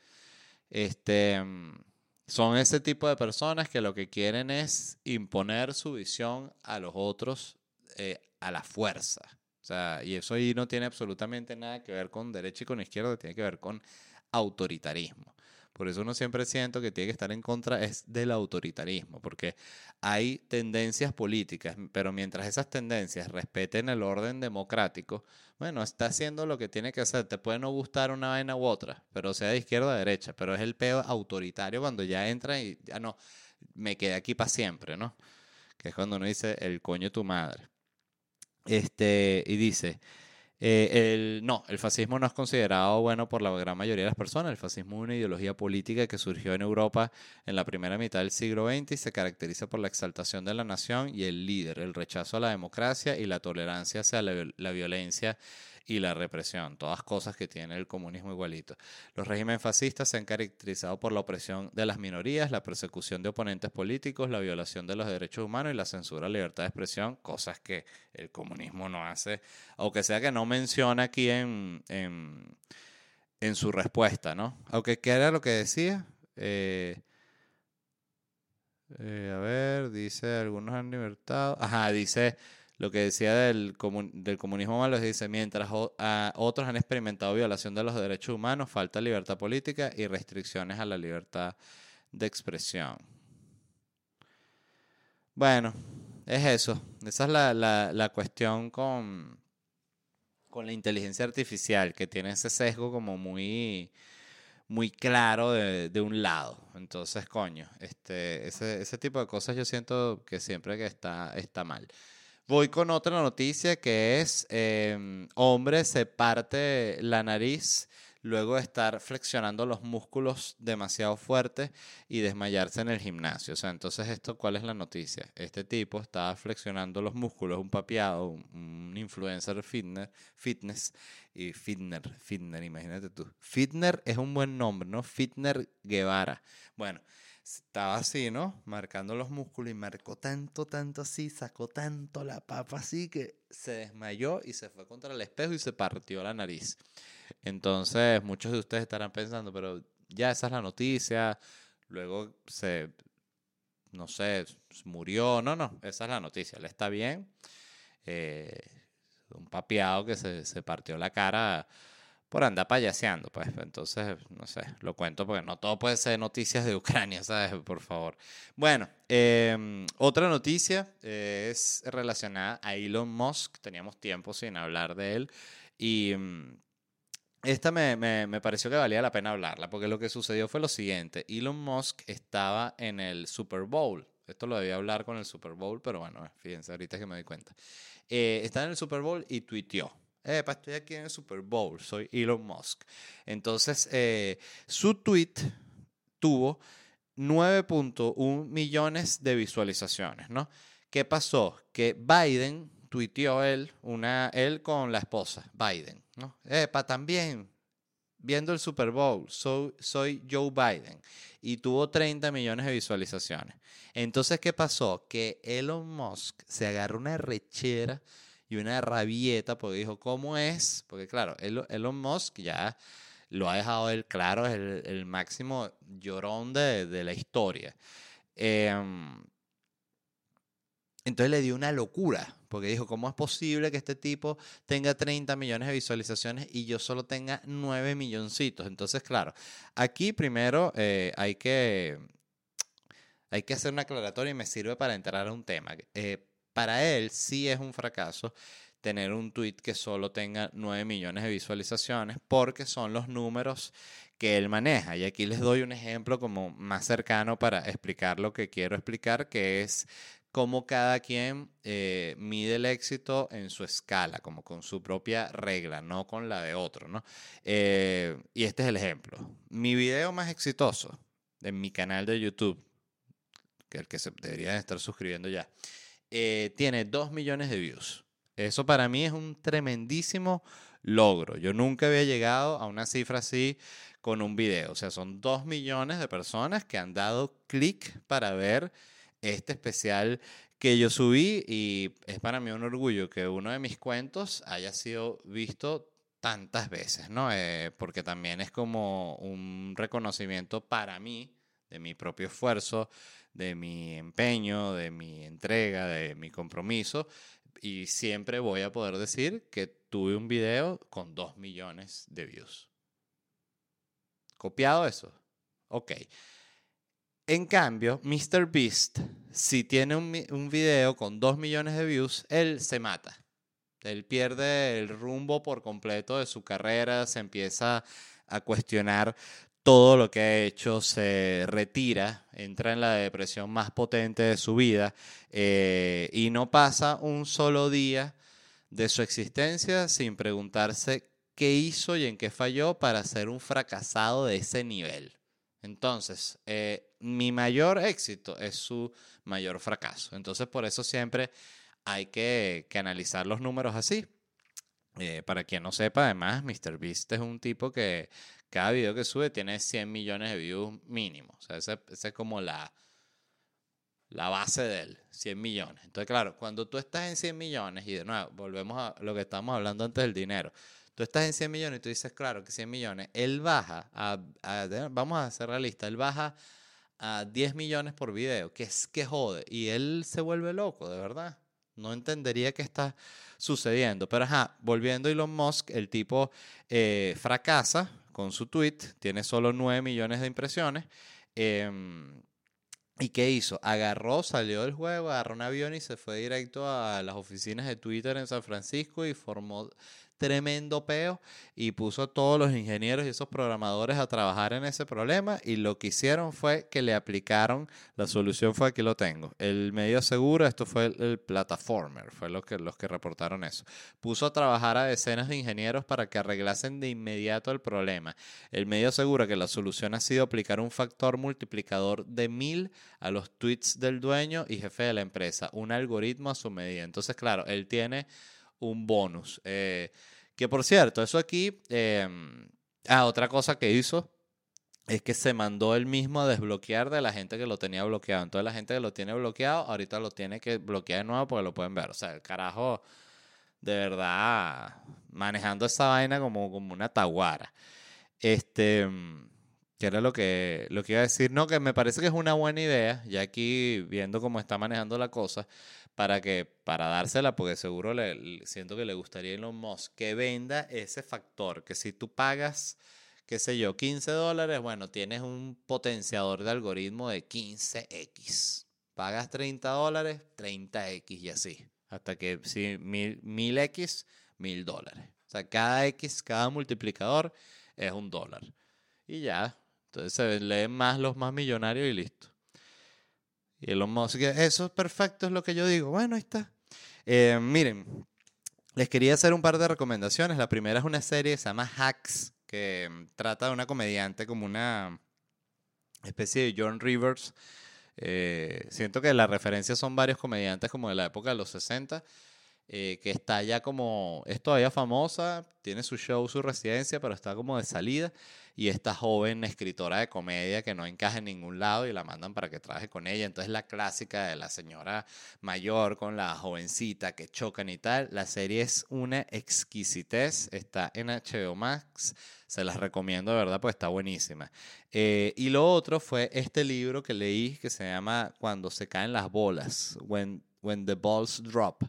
este, mm, son ese tipo de personas que lo que quieren es imponer su visión a los otros eh, a la fuerza. O sea, y eso ahí no tiene absolutamente nada que ver con derecha y con izquierda, tiene que ver con autoritarismo. Por eso uno siempre siento que tiene que estar en contra es del autoritarismo, porque hay tendencias políticas, pero mientras esas tendencias respeten el orden democrático, bueno, está haciendo lo que tiene que hacer. Te puede no gustar una vaina u otra, pero sea de izquierda o de derecha, pero es el peo autoritario cuando ya entra y ya no, me quedé aquí para siempre, ¿no? Que es cuando uno dice el coño de tu madre. Este, y dice, eh, el, no, el fascismo no es considerado bueno por la gran mayoría de las personas. El fascismo es una ideología política que surgió en Europa en la primera mitad del siglo XX y se caracteriza por la exaltación de la nación y el líder, el rechazo a la democracia y la tolerancia hacia la violencia y la represión, todas cosas que tiene el comunismo igualito. Los regímenes fascistas se han caracterizado por la opresión de las minorías, la persecución de oponentes políticos, la violación de los derechos humanos y la censura a la libertad de expresión, cosas que el comunismo no hace, aunque sea que no menciona aquí en, en, su respuesta, ¿no? Aunque, ¿qué era lo que decía? Eh, eh, a ver, dice, algunos han libertado. Ajá, dice lo que decía del, del comunismo malo dice, mientras otros han experimentado violación de los derechos humanos, falta libertad política y restricciones a la libertad de expresión. Bueno, es eso. Esa es la, cuestión con, con la inteligencia artificial, que tiene ese sesgo como muy, muy claro de, de un lado. Entonces, coño, este, ese, ese tipo de cosas yo siento que siempre que está, está mal. Voy con otra noticia que es, em, hombre se parte la nariz luego de estar flexionando los músculos demasiado fuerte y desmayarse en el gimnasio. O sea, entonces esto, ¿cuál es la noticia? Este tipo estaba flexionando los músculos, un papiado, un, influencer fitness, fitness y fitner, fitner, imagínate tú. Fitner es un buen nombre, ¿no? Fitner Guevara. Bueno, estaba así, ¿no? Marcando los músculos y marcó tanto, tanto así, sacó tanto la papa así que se desmayó y se fue contra el espejo y se partió la nariz. Entonces, muchos de ustedes estarán pensando, pero ya esa es la noticia, luego se, no sé, murió, no, no, esa es la noticia, él está bien. Eh, un papiado que se, se partió la cara por andar payaseando, pues. Entonces, no sé, lo cuento porque no todo puede ser noticias de Ucrania, <laughs> ¿sabes? Por favor. Bueno, em, otra noticia eh, es relacionada a Elon Musk. Teníamos tiempo sin hablar de él. Y mm, esta me, me, me, pareció que valía la pena hablarla, porque lo que sucedió fue lo siguiente. Elon Musk estaba en el Super Bowl. Esto lo debía hablar con el Super Bowl, pero bueno, fíjense, ahorita que me doy cuenta. Eh, estaba en el Super Bowl y tuiteó estoy aquí en el Super Bowl, soy Elon Musk. Entonces, eh, su tweet tuvo 9.1 millones de visualizaciones, ¿no? ¿Qué pasó? Que Biden tuiteó él, una, él con la esposa, Biden, ¿no? Epa, también, viendo el Super Bowl, soy, soy Joe Biden. Y tuvo 30 millones de visualizaciones. Entonces, ¿qué pasó? Que Elon Musk se agarró una rechera y una rabieta porque dijo, ¿cómo es? Porque claro, Elon Musk ya lo ha dejado él claro, es el, máximo llorón de, de la historia. Em, entonces le dio una locura, porque dijo, ¿cómo es posible que este tipo tenga 30 millones de visualizaciones y yo solo tenga 9 milloncitos? Entonces, claro, aquí primero eh, hay, que, hay que hacer una aclaratoria y me sirve para entrar a un tema. Eh, para él sí es un fracaso tener un tweet que solo tenga 9 millones de visualizaciones porque son los números que él maneja. Y aquí les doy un ejemplo como más cercano para explicar lo que quiero explicar, que es cómo cada quien eh, mide el éxito en su escala, como con su propia regla, no con la de otro. ¿no? Eh, y este es el ejemplo. Mi video más exitoso en mi canal de YouTube, que el que se debería estar suscribiendo ya, eh, tiene 2 millones de views. Eso para mí es un tremendísimo logro. Yo nunca había llegado a una cifra así con un video. O sea, son 2 millones de personas que han dado clic para ver este especial que yo subí y es para mí un orgullo que uno de mis cuentos haya sido visto tantas veces, ¿no? Eh, porque también es como un reconocimiento para mí de mi propio esfuerzo, de mi empeño, de mi entrega, de mi compromiso. Y siempre voy a poder decir que tuve un video con 2 millones de views. ¿Copiado eso? Ok. En cambio, Mr. Beast, si tiene un, video con 2 millones de views, él se mata. Él pierde el rumbo por completo de su carrera, se empieza a cuestionar todo lo que ha hecho, se retira, entra en la depresión más potente de su vida eh, y no pasa un solo día de su existencia sin preguntarse qué hizo y en qué falló para ser un fracasado de ese nivel. Entonces, eh, mi mayor éxito es su mayor fracaso. Entonces, por eso siempre hay que, analizar los números así. Eh, para quien no sepa, además, MrBeast es un tipo que cada video que sube tiene 100 millones de views mínimo. O sea, esa es como la, la base de él, 100 millones. Entonces, claro, cuando tú estás en 100 millones, y de nuevo, volvemos a lo que estábamos hablando antes del dinero, tú estás en 100 millones y tú dices, claro, que 100 millones, él baja, a, vamos a hacer realista, él baja a 10 millones por video, que es que jode, y él se vuelve loco, de verdad. No entendería qué está sucediendo. Pero ajá, volviendo a Elon Musk, el tipo eh, fracasa con su tweet, tiene solo 9 millones de impresiones. Em, ¿Y qué hizo? Agarró, salió del juego, agarró un avión y se fue directo a las oficinas de Twitter en San Francisco y formó tremendo peo y puso a todos los ingenieros y esos programadores a trabajar en ese problema y lo que hicieron fue que le aplicaron, la solución fue aquí lo tengo, el medio seguro, esto fue el, plataformer, fue lo que, los que reportaron eso, puso a trabajar a decenas de ingenieros para que arreglasen de inmediato el problema. El medio asegura que la solución ha sido aplicar un factor multiplicador de mil a los tweets del dueño y jefe de la empresa, un algoritmo a su medida. Entonces, claro, él tiene un bonus. Eh, que por cierto, eso aquí, em, ah, otra cosa que hizo es que se mandó él mismo a desbloquear de la gente que lo tenía bloqueado. Entonces la gente que lo tiene bloqueado, ahorita lo tiene que bloquear de nuevo porque lo pueden ver. O sea, el carajo, de verdad, manejando esa vaina como, como una taguara. Este, que era lo que, lo que iba a decir. No, que me parece que es una buena idea, ya aquí viendo cómo está manejando la cosa para que para dársela, porque seguro le, siento que le gustaría Elon Musk que venda ese factor, que si tú pagas, qué sé yo, 15 dólares, bueno, tienes un potenciador de algoritmo de 15x. Pagas 30 dólares, 30x y así. Hasta que si 1000x, 1000 dólares. O sea, cada x, cada multiplicador es un dólar. Y ya. Entonces se leen más los más millonarios y listo. Y Elon Musk, eso es perfecto, es lo que yo digo. Bueno, ahí está. Eh, miren, les quería hacer un par de recomendaciones. La primera es una serie que se llama Hacks, que mm, trata de una comediante como una especie de John Rivers. Eh, siento que las referencias son varios comediantes como de la época de los 60, eh, que está ya como, es todavía famosa, tiene su show, su residencia, pero está como de salida y esta joven escritora de comedia que no encaja en ningún lado y la mandan para que trabaje con ella. Entonces la clásica de la señora mayor con la jovencita que chocan y tal. La serie es una exquisitez, está en HBO Max, se las recomiendo de verdad, pues está buenísima. Eh, y lo otro fue este libro que leí que se llama Cuando se caen las bolas, When, When the Balls Drop,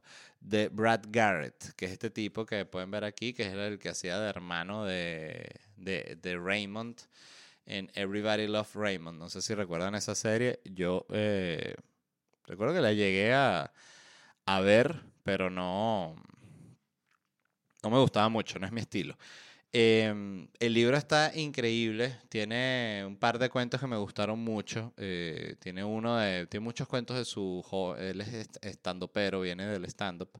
de Brad Garrett, que es este tipo que pueden ver aquí, que es el que hacía de hermano de, de, Raymond en Everybody Love Raymond. No sé si recuerdan esa serie. Yo eh, recuerdo que la llegué a, a ver, pero no, no me gustaba mucho, no es mi estilo. Em, el libro está increíble, tiene un par de cuentos que me gustaron mucho. Eh, tiene uno de, tiene muchos cuentos de su, él es estando pero, viene del stand-up.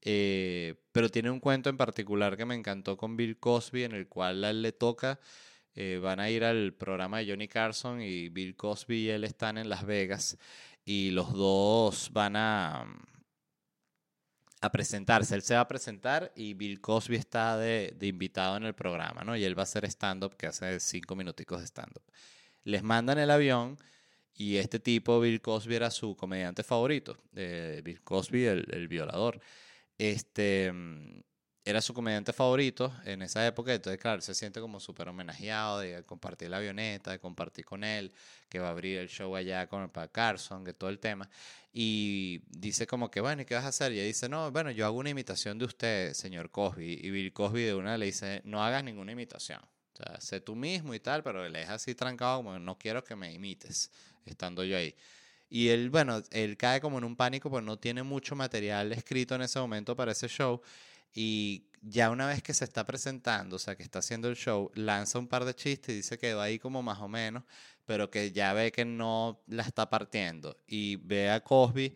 Eh, pero tiene un cuento en particular que me encantó con Bill Cosby, en el cual a él le toca, eh, van a ir al programa de Johnny Carson y Bill Cosby y él están en Las Vegas y los dos van a a presentarse. Él se va a presentar y Bill Cosby está de, invitado en el programa, ¿no? Y él va a hacer stand-up, que hace cinco minuticos de stand-up. Les mandan el avión y este tipo, Bill Cosby, era su comediante favorito. Bill Cosby, el, violador. Este, era su comediante favorito en esa época, entonces claro, se siente como súper homenajeado de compartir la avioneta, de compartir con él, que va a abrir el show allá con el Carson, que todo el tema. Y dice como que, bueno, ¿y qué vas a hacer? Y ella dice, no, bueno, yo hago una imitación de usted, señor Cosby. Y Bill Cosby de una le dice, no hagas ninguna imitación. O sea, sé tú mismo y tal, pero le deja así trancado como, no quiero que me imites, estando yo ahí. Y él, bueno, él cae como en un pánico porque no tiene mucho material escrito en ese momento para ese show. Y ya una vez que se está presentando, o sea, que está haciendo el show, lanza un par de chistes y dice que va ahí como más o menos, pero que ya ve que no la está partiendo. Y ve a Cosby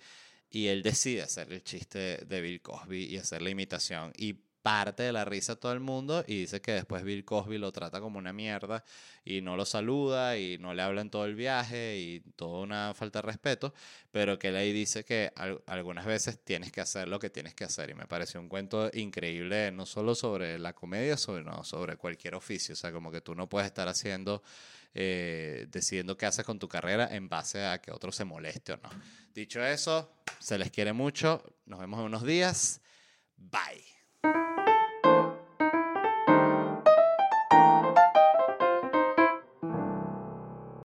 y él decide hacer el chiste de Bill Cosby y hacer la imitación. Y parte de la risa a todo el mundo y dice que después Bill Cosby lo trata como una mierda y no lo saluda y no le habla en todo el viaje y toda una falta de respeto, pero que él ahí dice que algunas veces tienes que hacer lo que tienes que hacer y me pareció un cuento increíble no solo sobre la comedia, sino sobre cualquier oficio, o sea, como que tú no puedes estar haciendo, eh, decidiendo qué haces con tu carrera en base a que otro se moleste o no. Dicho eso, se les quiere mucho, nos vemos en unos días, bye. Thank you.